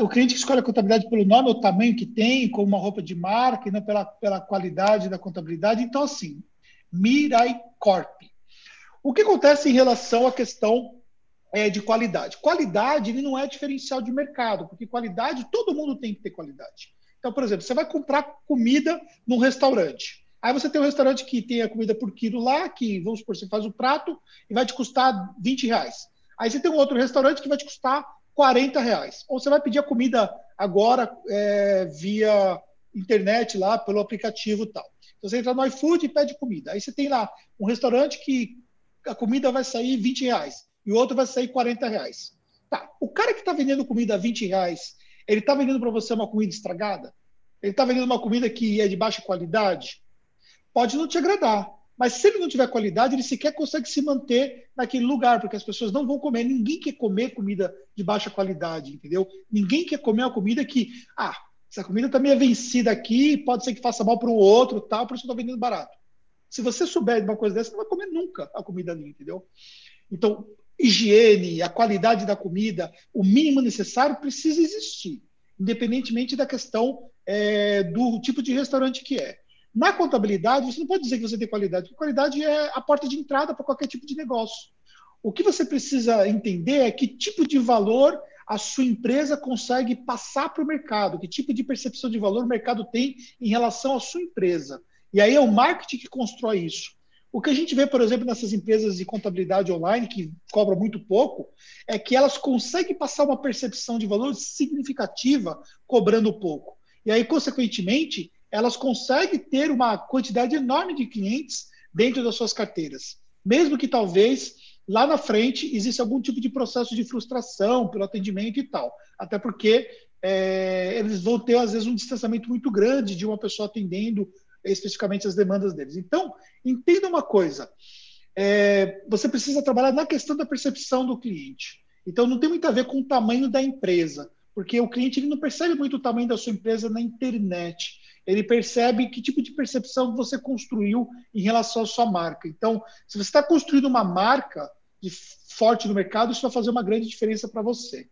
O cliente que escolhe a contabilidade pelo nome, o tamanho que tem, como uma roupa de marca, e não pela, pela qualidade da contabilidade. Então, assim, Mirai Corp. O que acontece em relação à questão é, de qualidade? Qualidade ele não é diferencial de mercado, porque qualidade todo mundo tem que ter qualidade. Então, por exemplo, você vai comprar comida num restaurante. Aí você tem um restaurante que tem a comida por quilo lá, que vamos supor, você faz o prato e vai te custar 20 reais. Aí você tem um outro restaurante que vai te custar 40 reais. Ou você vai pedir a comida agora é, via internet lá, pelo aplicativo tal. Então, você entra no iFood e pede comida. Aí você tem lá um restaurante que a comida vai sair 20 reais e o outro vai sair 40 reais. Tá. O cara que está vendendo comida a 20 reais, ele está vendendo para você uma comida estragada? Ele está vendendo uma comida que é de baixa qualidade? Pode não te agradar. Mas se ele não tiver qualidade, ele sequer consegue se manter naquele lugar, porque as pessoas não vão comer. Ninguém quer comer comida de baixa qualidade, entendeu? Ninguém quer comer uma comida que, ah, essa comida também é vencida aqui, pode ser que faça mal para o outro, tal, por isso eu estou vendendo barato. Se você souber de uma coisa dessa, você não vai comer nunca a comida ali, entendeu? Então, higiene, a qualidade da comida, o mínimo necessário precisa existir, independentemente da questão é, do tipo de restaurante que é. Na contabilidade, você não pode dizer que você tem qualidade, porque qualidade é a porta de entrada para qualquer tipo de negócio. O que você precisa entender é que tipo de valor a sua empresa consegue passar para o mercado, que tipo de percepção de valor o mercado tem em relação à sua empresa. E aí é o marketing que constrói isso. O que a gente vê, por exemplo, nessas empresas de contabilidade online, que cobram muito pouco, é que elas conseguem passar uma percepção de valor significativa cobrando pouco. E aí, consequentemente, elas conseguem ter uma quantidade enorme de clientes dentro das suas carteiras. Mesmo que talvez lá na frente existe algum tipo de processo de frustração pelo atendimento e tal. Até porque é, eles vão ter, às vezes, um distanciamento muito grande de uma pessoa atendendo especificamente as demandas deles. Então, entenda uma coisa: é, você precisa trabalhar na questão da percepção do cliente. Então, não tem muito a ver com o tamanho da empresa, porque o cliente ele não percebe muito o tamanho da sua empresa na internet. Ele percebe que tipo de percepção você construiu em relação à sua marca. Então, se você está construindo uma marca, de forte no mercado, isso vai fazer uma grande diferença para você.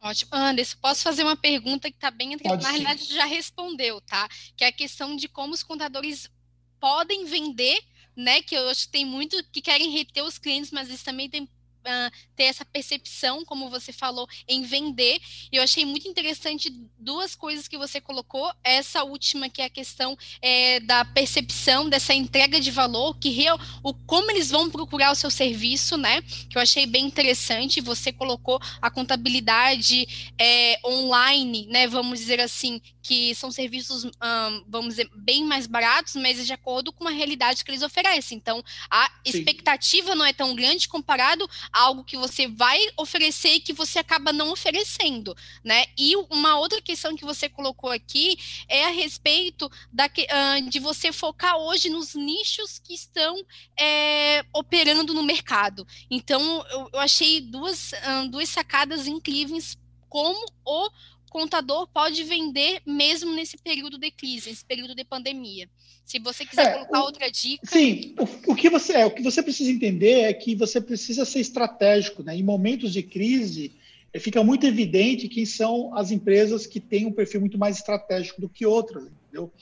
Ótimo. Anderson, posso fazer uma pergunta que está bem... Pode Na realidade, já respondeu, tá? Que é a questão de como os contadores podem vender, né? Que eu acho que tem muito que querem reter os clientes, mas eles também têm uh, ter essa percepção, como você falou, em vender. Eu achei muito interessante duas coisas que você colocou. Essa última, que é a questão é, da percepção, dessa entrega de valor, que real, o, como eles vão procurar o seu serviço, né? Que eu achei bem interessante. Você colocou a contabilidade é, online, né? Vamos dizer assim, que são serviços, um, vamos dizer, bem mais baratos, mas de acordo com a realidade que eles oferecem. Então, a Sim. expectativa não é tão grande comparado algo que você vai oferecer e que você acaba não oferecendo, né? E uma outra questão que você colocou aqui é a respeito da, uh, de você focar hoje nos nichos que estão é, operando no mercado. Então, eu, eu achei duas, uh, duas sacadas incríveis como o contador pode vender mesmo nesse período de crise, nesse período de pandemia. Se você quiser é, colocar o, outra dica. Sim, o, o, que você é, o que você precisa entender é que você precisa ser estratégico, né? Em momentos de crise, é, fica muito evidente quem são as empresas que têm um perfil muito mais estratégico do que outras, entendeu?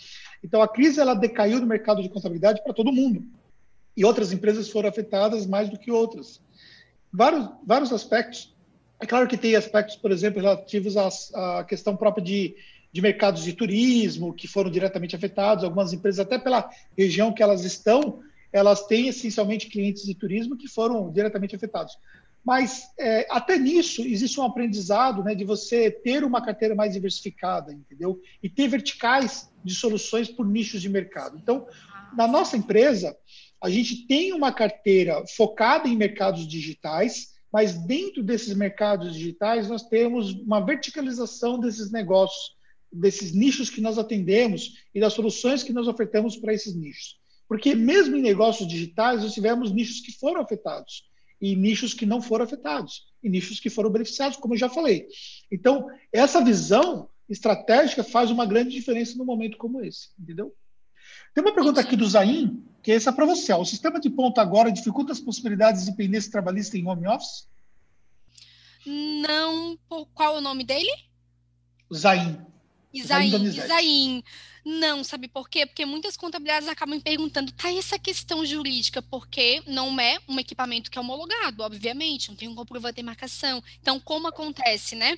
Então a crise ela decaiu no mercado de contabilidade para todo mundo. E outras empresas foram afetadas mais do que outras. Vários, vários aspectos é claro que tem aspectos, por exemplo, relativos à, à questão própria de, de mercados de turismo, que foram diretamente afetados. Algumas empresas, até pela região que elas estão, elas têm essencialmente clientes de turismo que foram diretamente afetados. Mas é, até nisso existe um aprendizado né, de você ter uma carteira mais diversificada, entendeu? E ter verticais de soluções por nichos de mercado. Então, na nossa empresa, a gente tem uma carteira focada em mercados digitais, mas dentro desses mercados digitais, nós temos uma verticalização desses negócios, desses nichos que nós atendemos e das soluções que nós ofertamos para esses nichos. Porque mesmo em negócios digitais, nós tivemos nichos que foram afetados e nichos que não foram afetados e nichos que foram beneficiados, como eu já falei. Então, essa visão estratégica faz uma grande diferença num momento como esse, entendeu? Tem uma pergunta aqui do Zain, que é essa para você. O sistema de ponto agora dificulta as possibilidades de dependência trabalhista em home office? Não. Qual é o nome dele? Zain. Zain. Zain. Não, sabe por quê? Porque muitas contabilidades acabam me perguntando, tá, essa questão jurídica, porque não é um equipamento que é homologado, obviamente, não tem um comprovante de marcação. Então, como acontece, né?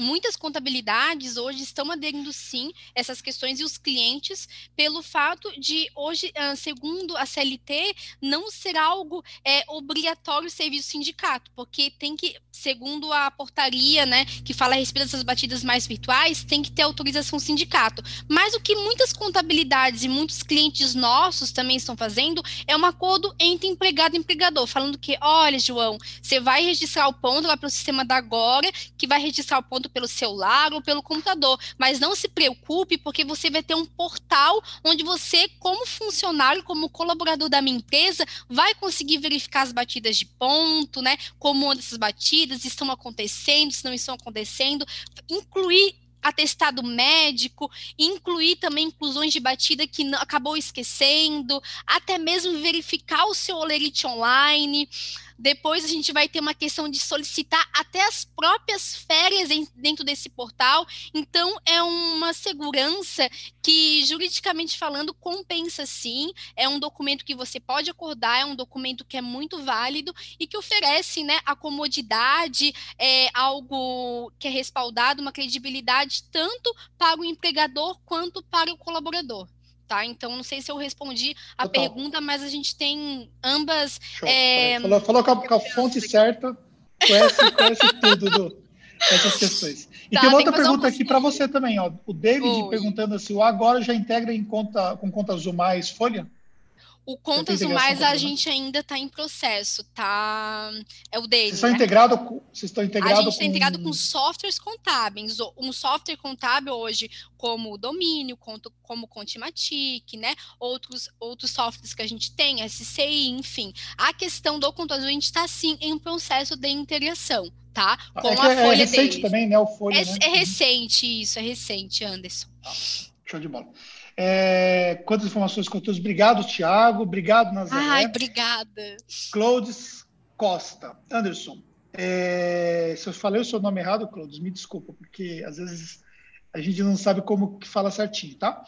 Muitas contabilidades hoje estão aderindo sim essas questões e os clientes pelo fato de hoje, ah, segundo a CLT, não ser algo é, obrigatório serviço sindicato, porque tem que, segundo a portaria, né, que fala a respeito dessas batidas mais virtuais, tem que ter autorização sindicato. Mas o que muitas contabilidades e muitos clientes nossos também estão fazendo é um acordo entre empregado e empregador, falando que, olha, João, você vai registrar o ponto lá para o sistema da Agora, que vai registrar o ponto pelo celular ou pelo computador. Mas não se preocupe, porque você vai ter um portal onde você, como funcionário, como colaborador da minha empresa, vai conseguir verificar as batidas de ponto, né? Como essas batidas estão acontecendo, se não estão acontecendo, incluir atestado médico, incluir também inclusões de batida que acabou esquecendo, até mesmo verificar o seu olerite online. Depois a gente vai ter uma questão de solicitar até as próprias férias dentro desse portal. Então, é uma segurança que, juridicamente falando, compensa sim. É um documento que você pode acordar, é um documento que é muito válido e que oferece né, a comodidade, é, algo que é respaldado, uma credibilidade tanto para o empregador quanto para o colaborador tá? Então, não sei se eu respondi a Total. pergunta, mas a gente tem ambas. É... Falou, falou com, a, com a fonte certa, conhece, conhece tudo do, essas questões. E tá, tem uma outra pergunta aqui para você também, ó. O David Oi. perguntando se o agora já integra em conta com conta Azul mais Folha? O Contas Mais a gente ainda está em processo, tá? É o dele. Vocês estão né? integrados com. Vocês estão integrados a gente está com... integrado com softwares contábeis. Um software contábil hoje, como o Domínio, como Contimatic, né? Outros, outros softwares que a gente tem, SCI, enfim. A questão do Conto Azul, a gente está sim em um processo de integração, tá? Com é a é folha é recente deles. também, né? O folha, é, né? é recente, isso, é recente, Anderson. Show de bola. É, quantas informações conteúdos. Obrigado, Tiago. Obrigado, Nazaré. Ai, obrigada. Cloudes Costa. Anderson, é, se eu falei o seu nome errado, Cloudes, me desculpa, porque às vezes a gente não sabe como que fala certinho, tá?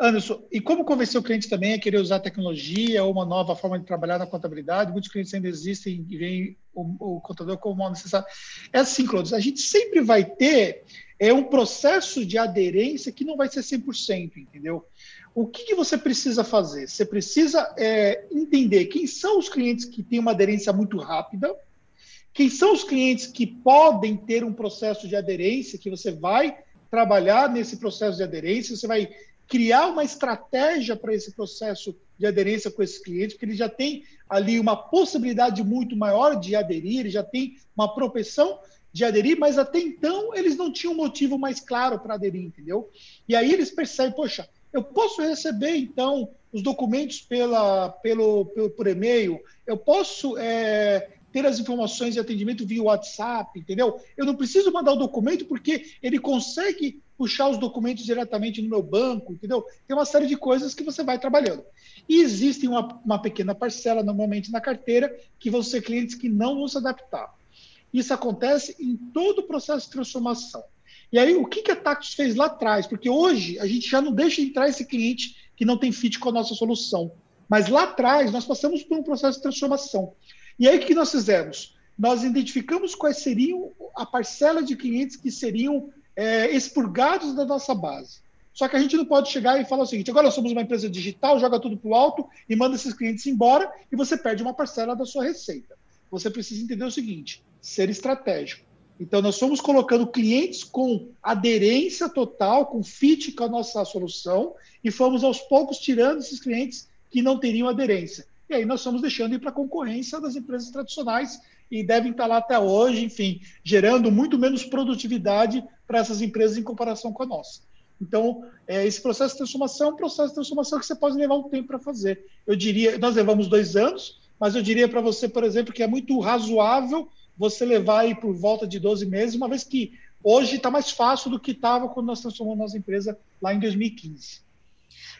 Anderson, e como convencer o cliente também a querer usar tecnologia ou uma nova forma de trabalhar na contabilidade? Muitos clientes ainda existem e veem o, o contador como mal necessário. É assim, Cloudes, a gente sempre vai ter é um processo de aderência que não vai ser 100%, entendeu? O que, que você precisa fazer? Você precisa é, entender quem são os clientes que têm uma aderência muito rápida, quem são os clientes que podem ter um processo de aderência, que você vai trabalhar nesse processo de aderência, você vai criar uma estratégia para esse processo de aderência com esses clientes, porque ele já tem ali uma possibilidade muito maior de aderir, ele já tem uma propensão de aderir, mas até então eles não tinham motivo mais claro para aderir, entendeu? E aí eles percebem, poxa, eu posso receber então os documentos pela, pelo, pelo por e-mail, eu posso é, ter as informações de atendimento via WhatsApp, entendeu? Eu não preciso mandar o documento porque ele consegue puxar os documentos diretamente no meu banco, entendeu? Tem uma série de coisas que você vai trabalhando. E existe uma, uma pequena parcela, normalmente, na carteira, que vão ser clientes que não vão se adaptar. Isso acontece em todo o processo de transformação. E aí, o que, que a Tactus fez lá atrás? Porque hoje a gente já não deixa entrar esse cliente que não tem fit com a nossa solução. Mas lá atrás, nós passamos por um processo de transformação. E aí, o que nós fizemos? Nós identificamos quais seriam a parcela de clientes que seriam é, expurgados da nossa base. Só que a gente não pode chegar e falar o seguinte: agora somos uma empresa digital, joga tudo para o alto e manda esses clientes embora e você perde uma parcela da sua receita. Você precisa entender o seguinte: ser estratégico. Então, nós fomos colocando clientes com aderência total, com fit com a nossa solução, e fomos aos poucos tirando esses clientes que não teriam aderência. E aí nós fomos deixando ir para a concorrência das empresas tradicionais e devem estar lá até hoje, enfim, gerando muito menos produtividade para essas empresas em comparação com a nossa. Então, é, esse processo de transformação é um processo de transformação que você pode levar um tempo para fazer. Eu diria, nós levamos dois anos, mas eu diria para você, por exemplo, que é muito razoável você levar aí por volta de 12 meses, uma vez que hoje está mais fácil do que estava quando nós transformamos nossa empresa lá em 2015.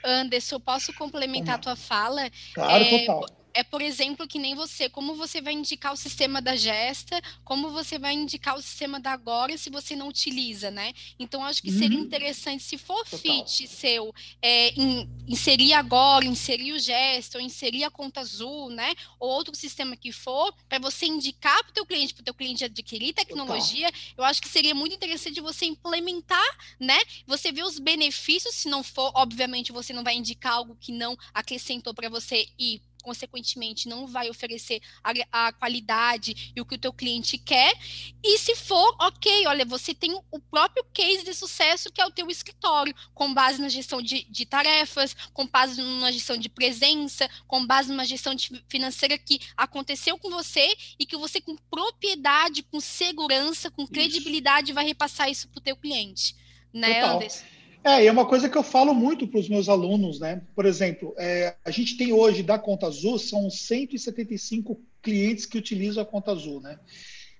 Anderson, posso complementar a tua fala? Claro, é, total é, por exemplo, que nem você, como você vai indicar o sistema da gesta, como você vai indicar o sistema da agora se você não utiliza, né? Então, acho que uhum. seria interessante, se for Total. fit seu, é, in, inserir agora, inserir o gesto, ou inserir a conta azul, né? Ou outro sistema que for, para você indicar para o teu cliente, para o teu cliente adquirir tecnologia, Total. eu acho que seria muito interessante você implementar, né? Você ver os benefícios, se não for, obviamente, você não vai indicar algo que não acrescentou para você e consequentemente não vai oferecer a, a, qualidade e o que o teu cliente quer. E se for, ok, olha, você tem o próprio case de sucesso que é o teu escritório, com base na gestão de, de tarefas, com base numa gestão de presença, com base numa gestão de, financeira que aconteceu com você e que você com propriedade, com segurança, com credibilidade isso. vai repassar isso para o teu cliente. Né, Total. Anderson? É, e é uma coisa que eu falo muito para os meus alunos, né? Por exemplo, é, a gente tem hoje da Conta Azul, são 175 clientes que utilizam a Conta Azul, né?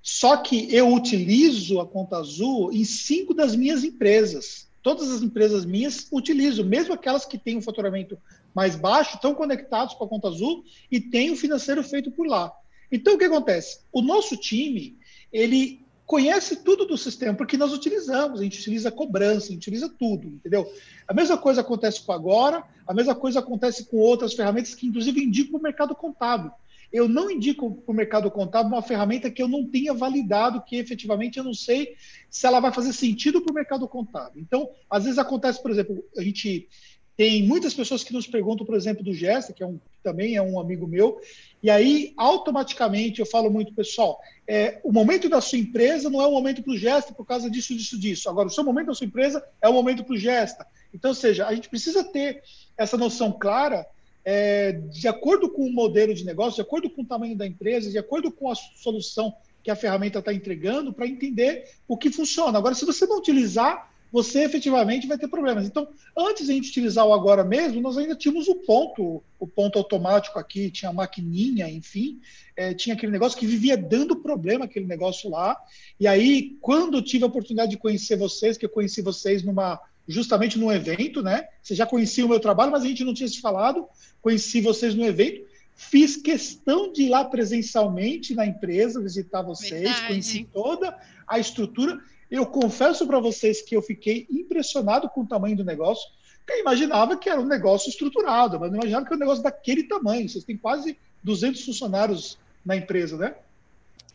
Só que eu utilizo a Conta Azul em cinco das minhas empresas. Todas as empresas minhas utilizam, mesmo aquelas que têm um faturamento mais baixo, estão conectados com a Conta Azul e têm o financeiro feito por lá. Então, o que acontece? O nosso time, ele conhece tudo do sistema, porque nós utilizamos, a gente utiliza cobrança, a gente utiliza tudo, entendeu? A mesma coisa acontece com agora, a mesma coisa acontece com outras ferramentas que, inclusive, indicam o mercado contábil. Eu não indico para o mercado contábil uma ferramenta que eu não tenha validado, que efetivamente eu não sei se ela vai fazer sentido para o mercado contábil. Então, às vezes acontece, por exemplo, a gente tem muitas pessoas que nos perguntam, por exemplo, do Gesta, que é um, também é um amigo meu, e aí automaticamente eu falo muito, pessoal, é, o momento da sua empresa não é o momento para o Gesta por causa disso, disso, disso. Agora, o seu momento da sua empresa é o momento para o Gesta. Então, ou seja, a gente precisa ter essa noção clara é, de acordo com o modelo de negócio, de acordo com o tamanho da empresa, de acordo com a solução que a ferramenta está entregando, para entender o que funciona. Agora, se você não utilizar, você efetivamente vai ter problemas. Então, antes de a gente utilizar o agora mesmo, nós ainda tínhamos o ponto, o ponto automático aqui, tinha a maquininha, enfim, é, tinha aquele negócio que vivia dando problema, aquele negócio lá. E aí, quando tive a oportunidade de conhecer vocês, que eu conheci vocês numa justamente num evento, né? Você já conhecia o meu trabalho, mas a gente não tinha se falado. Conheci vocês no evento. Fiz questão de ir lá presencialmente na empresa, visitar vocês, Verdade. conheci toda a estrutura. Eu confesso para vocês que eu fiquei impressionado com o tamanho do negócio. Eu imaginava que era um negócio estruturado, mas não imaginava que era um negócio daquele tamanho. Vocês têm quase 200 funcionários na empresa, né?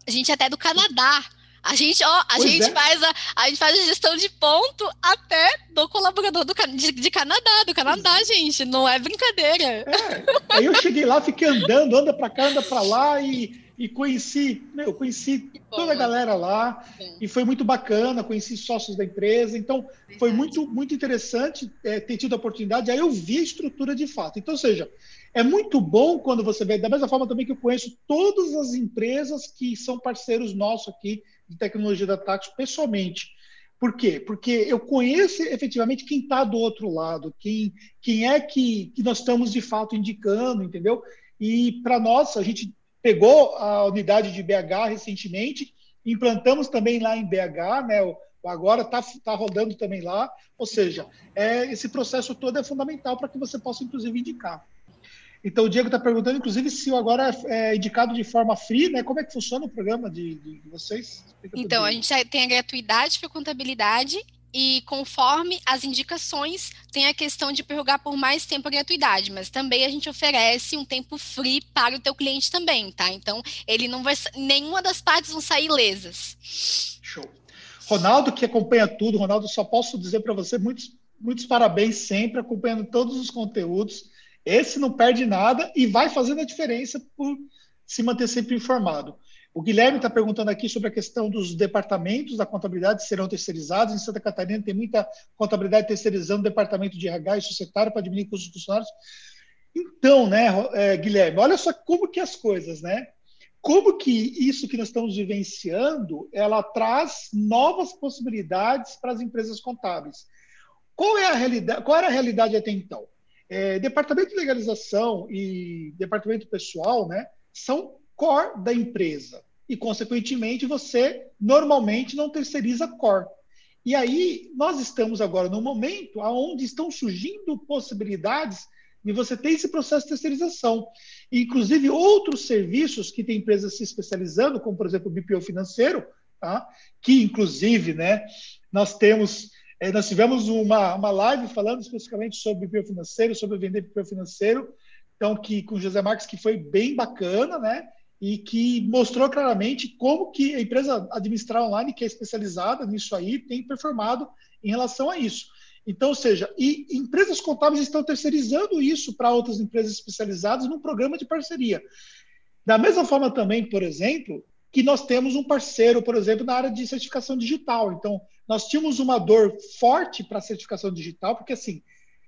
A gente é até do Canadá. A gente, ó, a gente é. faz a, a gente faz a gestão de ponto até do colaborador do, de, de Canadá, do Canadá, gente. Não é brincadeira. É. Aí eu cheguei lá, fiquei andando, anda para cá, anda para lá e, e conheci, meu, conheci toda a galera lá e foi muito bacana, conheci sócios da empresa, então Verdade. foi muito, muito interessante é, ter tido a oportunidade, aí eu vi a estrutura de fato. Então, ou seja, é muito bom quando você vê, da mesma forma também que eu conheço todas as empresas que são parceiros nossos aqui de tecnologia da Taxo pessoalmente. Por quê? Porque eu conheço efetivamente quem está do outro lado, quem, quem é que, que nós estamos de fato indicando, entendeu? E para nós, a gente pegou a unidade de BH recentemente, implantamos também lá em BH, né? O, agora está tá rodando também lá. Ou seja, é, esse processo todo é fundamental para que você possa, inclusive, indicar. Então, o Diego está perguntando, inclusive, se o agora é, é indicado de forma free, né? Como é que funciona o programa de, de, de vocês? Explica então, a gente tem a gratuidade para contabilidade e conforme as indicações, tem a questão de prorrogar por mais tempo a gratuidade, mas também a gente oferece um tempo free para o teu cliente também, tá? Então, ele não vai nenhuma das partes vão sair lesas. Show. Ronaldo que acompanha tudo, Ronaldo, só posso dizer para você muitos muitos parabéns sempre acompanhando todos os conteúdos. Esse não perde nada e vai fazendo a diferença por se manter sempre informado. O Guilherme está perguntando aqui sobre a questão dos departamentos da contabilidade serão terceirizados. Em Santa Catarina tem muita contabilidade terceirizando, departamento de RH e societário para diminuir custos dos funcionários. Então, né, é, Guilherme, olha só como que as coisas, né? Como que isso que nós estamos vivenciando, ela traz novas possibilidades para as empresas contábeis. Qual é a realidade? Qual era a realidade até então? É, departamento de legalização e departamento pessoal né, são core da empresa. E, consequentemente, você normalmente não terceiriza core. E aí, nós estamos agora no momento onde estão surgindo possibilidades de você ter esse processo de terceirização. Inclusive, outros serviços que tem empresas se especializando, como, por exemplo, o BPO financeiro, tá? que, inclusive, né, nós temos é, nós tivemos uma, uma live falando especificamente sobre BPO financeiro, sobre vender BPO financeiro, então que com José Marques que foi bem bacana, né? E que mostrou claramente como que a empresa administrar online, que é especializada nisso aí, tem performado em relação a isso. Então, ou seja, e empresas contábeis estão terceirizando isso para outras empresas especializadas num programa de parceria. Da mesma forma também, por exemplo, que nós temos um parceiro, por exemplo, na área de certificação digital. Então, nós tínhamos uma dor forte para a certificação digital, porque assim,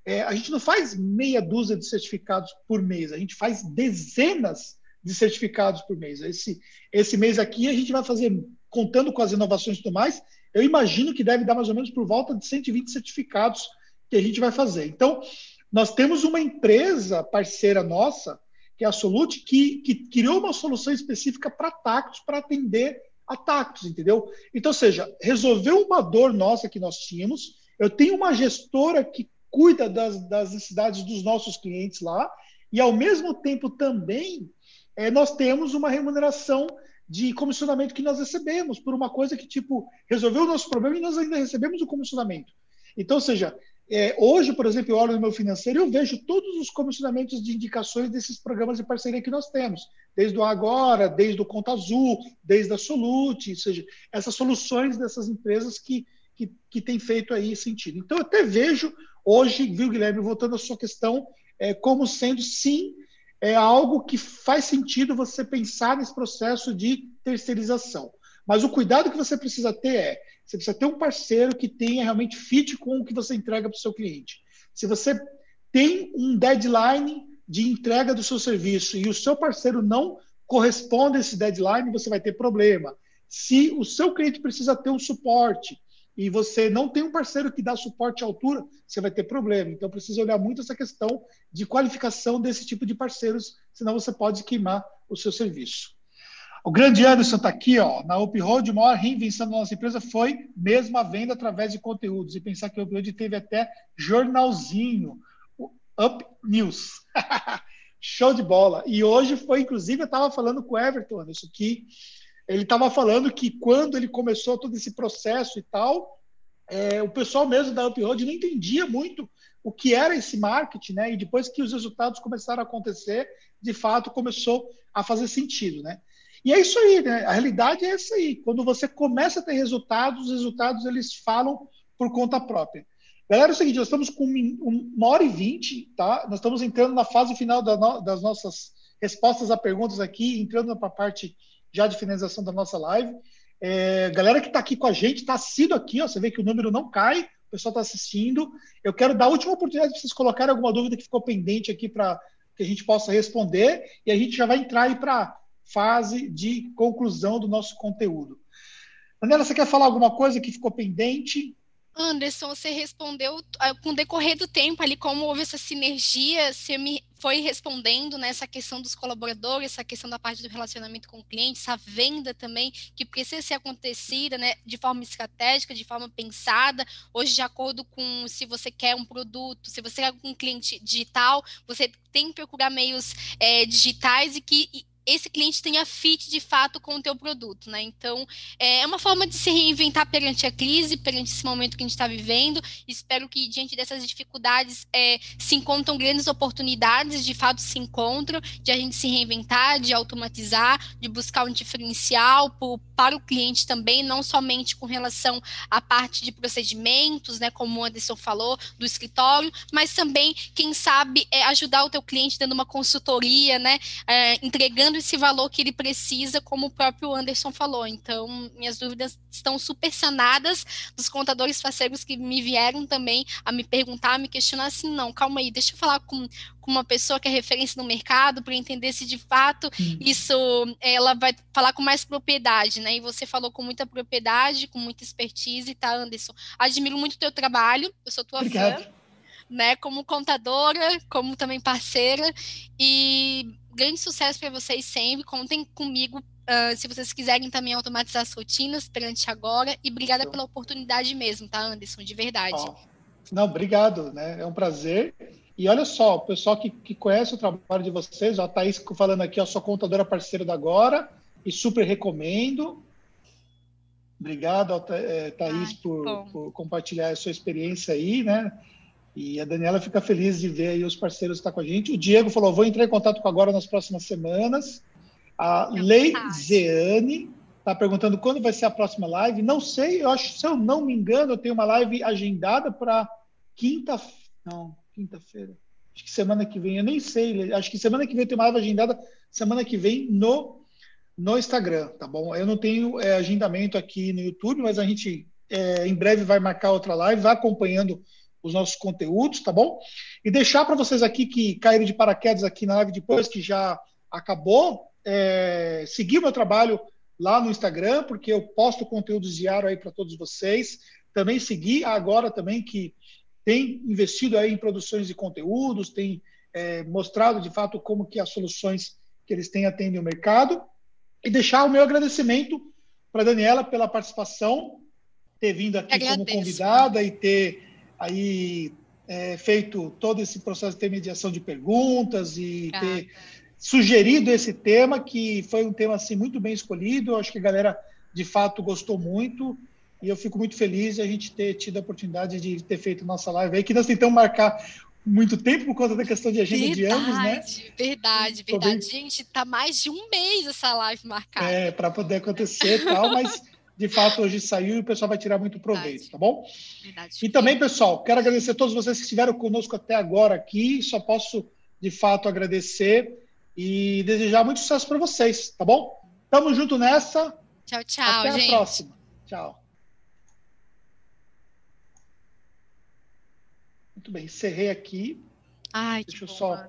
é, a gente não faz meia dúzia de certificados por mês, a gente faz dezenas de certificados por mês. Esse, esse mês aqui a gente vai fazer, contando com as inovações e tudo mais, eu imagino que deve dar mais ou menos por volta de 120 certificados que a gente vai fazer. Então, nós temos uma empresa parceira nossa, que é a Solute, que, que criou uma solução específica para Tactus, para atender ataques, entendeu? Então, ou seja, resolveu uma dor nossa que nós tínhamos. Eu tenho uma gestora que cuida das, das necessidades dos nossos clientes lá, e ao mesmo tempo também é, nós temos uma remuneração de comissionamento que nós recebemos por uma coisa que, tipo, resolveu o nosso problema e nós ainda recebemos o comissionamento. Então, ou seja, é, hoje, por exemplo, eu olho no meu financeiro e eu vejo todos os comissionamentos de indicações desses programas de parceria que nós temos, desde o Agora, desde o Conta Azul, desde a Solute, ou seja, essas soluções dessas empresas que, que, que têm feito aí sentido. Então, eu até vejo hoje, viu, Guilherme, voltando à sua questão, é, como sendo, sim, é algo que faz sentido você pensar nesse processo de terceirização. Mas o cuidado que você precisa ter é, você precisa ter um parceiro que tenha realmente fit com o que você entrega para o seu cliente. Se você tem um deadline de entrega do seu serviço e o seu parceiro não corresponde a esse deadline, você vai ter problema. Se o seu cliente precisa ter um suporte e você não tem um parceiro que dá suporte à altura, você vai ter problema. Então, precisa olhar muito essa questão de qualificação desse tipo de parceiros, senão você pode queimar o seu serviço. O grande Anderson está aqui, ó, na Uphold, a maior reinvenção da nossa empresa foi mesmo a venda através de conteúdos. E pensar que a Uphold teve até jornalzinho, o Up News. Show de bola. E hoje foi, inclusive, eu estava falando com o Everton, Anderson, que ele estava falando que quando ele começou todo esse processo e tal, é, o pessoal mesmo da Upload não entendia muito o que era esse marketing, né? E depois que os resultados começaram a acontecer, de fato começou a fazer sentido, né? E é isso aí, né? A realidade é essa aí. Quando você começa a ter resultados, os resultados eles falam por conta própria. Galera, é o seguinte, nós estamos com uma hora e vinte, tá? Nós estamos entrando na fase final das nossas respostas a perguntas aqui, entrando para a parte já de finalização da nossa live. É, galera que está aqui com a gente, está assíduo aqui, ó, você vê que o número não cai, o pessoal está assistindo. Eu quero dar a última oportunidade de vocês colocarem alguma dúvida que ficou pendente aqui para que a gente possa responder e a gente já vai entrar aí para a fase de conclusão do nosso conteúdo. Daniela, você quer falar alguma coisa que ficou pendente? Anderson, você respondeu ah, com o decorrer do tempo ali, como houve essa sinergia, você me foi respondendo nessa né, questão dos colaboradores, essa questão da parte do relacionamento com o cliente, essa venda também que precisa ser acontecida né, de forma estratégica, de forma pensada, hoje de acordo com se você quer um produto, se você quer um cliente digital, você tem que procurar meios é, digitais e que esse cliente tenha fit de fato com o teu produto, né? Então, é uma forma de se reinventar perante a crise, perante esse momento que a gente está vivendo. Espero que diante dessas dificuldades é, se encontram grandes oportunidades, de fato se encontram, de a gente se reinventar, de automatizar, de buscar um diferencial por, para o cliente também, não somente com relação à parte de procedimentos, né? Como o Anderson falou, do escritório, mas também, quem sabe, é ajudar o teu cliente dando uma consultoria, né? É, entregando esse valor que ele precisa, como o próprio Anderson falou. Então, minhas dúvidas estão super sanadas dos contadores parceiros que me vieram também a me perguntar, a me questionar assim, não, calma aí, deixa eu falar com, com uma pessoa que é referência no mercado para entender se de fato hum. isso ela vai falar com mais propriedade, né? E você falou com muita propriedade, com muita expertise, tá, Anderson? Admiro muito o teu trabalho, eu sou tua Obrigado. fã né, como contadora, como também parceira, e grande sucesso para vocês sempre. Contem comigo uh, se vocês quiserem também automatizar as rotinas perante agora. E obrigada pela oportunidade mesmo, tá, Anderson? De verdade. Oh, não, obrigado, né? É um prazer. E olha só, o pessoal que, que conhece o trabalho de vocês, ó, a Thaís falando aqui, ó, sou contadora parceira da Agora e super recomendo. Obrigado, é, Thaís, Ai, por, por, compartilhar a sua experiência aí, né? E a Daniela fica feliz de ver aí os parceiros que estão com a gente. O Diego falou: vou entrar em contato com agora nas próximas semanas. A Lei Zeane está perguntando quando vai ser a próxima live. Não sei, eu acho, se eu não me engano, eu tenho uma live agendada para quinta. Não, quinta-feira. Acho que semana que vem, eu nem sei. Acho que semana que vem tem uma live agendada, semana que vem no, no Instagram, tá bom? Eu não tenho é, agendamento aqui no YouTube, mas a gente é, em breve vai marcar outra live, vai acompanhando os nossos conteúdos, tá bom? E deixar para vocês aqui que caíram de paraquedas aqui na live depois que já acabou, é, seguir o meu trabalho lá no Instagram, porque eu posto conteúdos diário aí para todos vocês. Também seguir agora também que tem investido aí em produções de conteúdos, tem é, mostrado de fato como que as soluções que eles têm atendem o mercado. E deixar o meu agradecimento para Daniela pela participação, ter vindo aqui como convidada e ter aí é, feito todo esse processo de intermediação de perguntas e ter sugerido esse tema, que foi um tema assim muito bem escolhido. Acho que a galera de fato gostou muito. E eu fico muito feliz de a gente ter tido a oportunidade de ter feito nossa live aí, que nós tentamos marcar muito tempo por conta da questão de agenda verdade, de ambos, né? Verdade, verdade. Bem... Gente, tá mais de um mês essa live marcada. É, para poder acontecer e tal, mas de fato hoje saiu e o pessoal vai tirar muito proveito, verdade. tá bom? Verdade. E também, pessoal, quero agradecer a todos vocês que estiveram conosco até agora aqui. Só posso, de fato, agradecer e desejar muito sucesso para vocês, tá bom? Tamo junto nessa. Tchau, tchau, até gente. a próxima. Tchau. Muito bem, encerrei aqui. Ai, Deixa eu só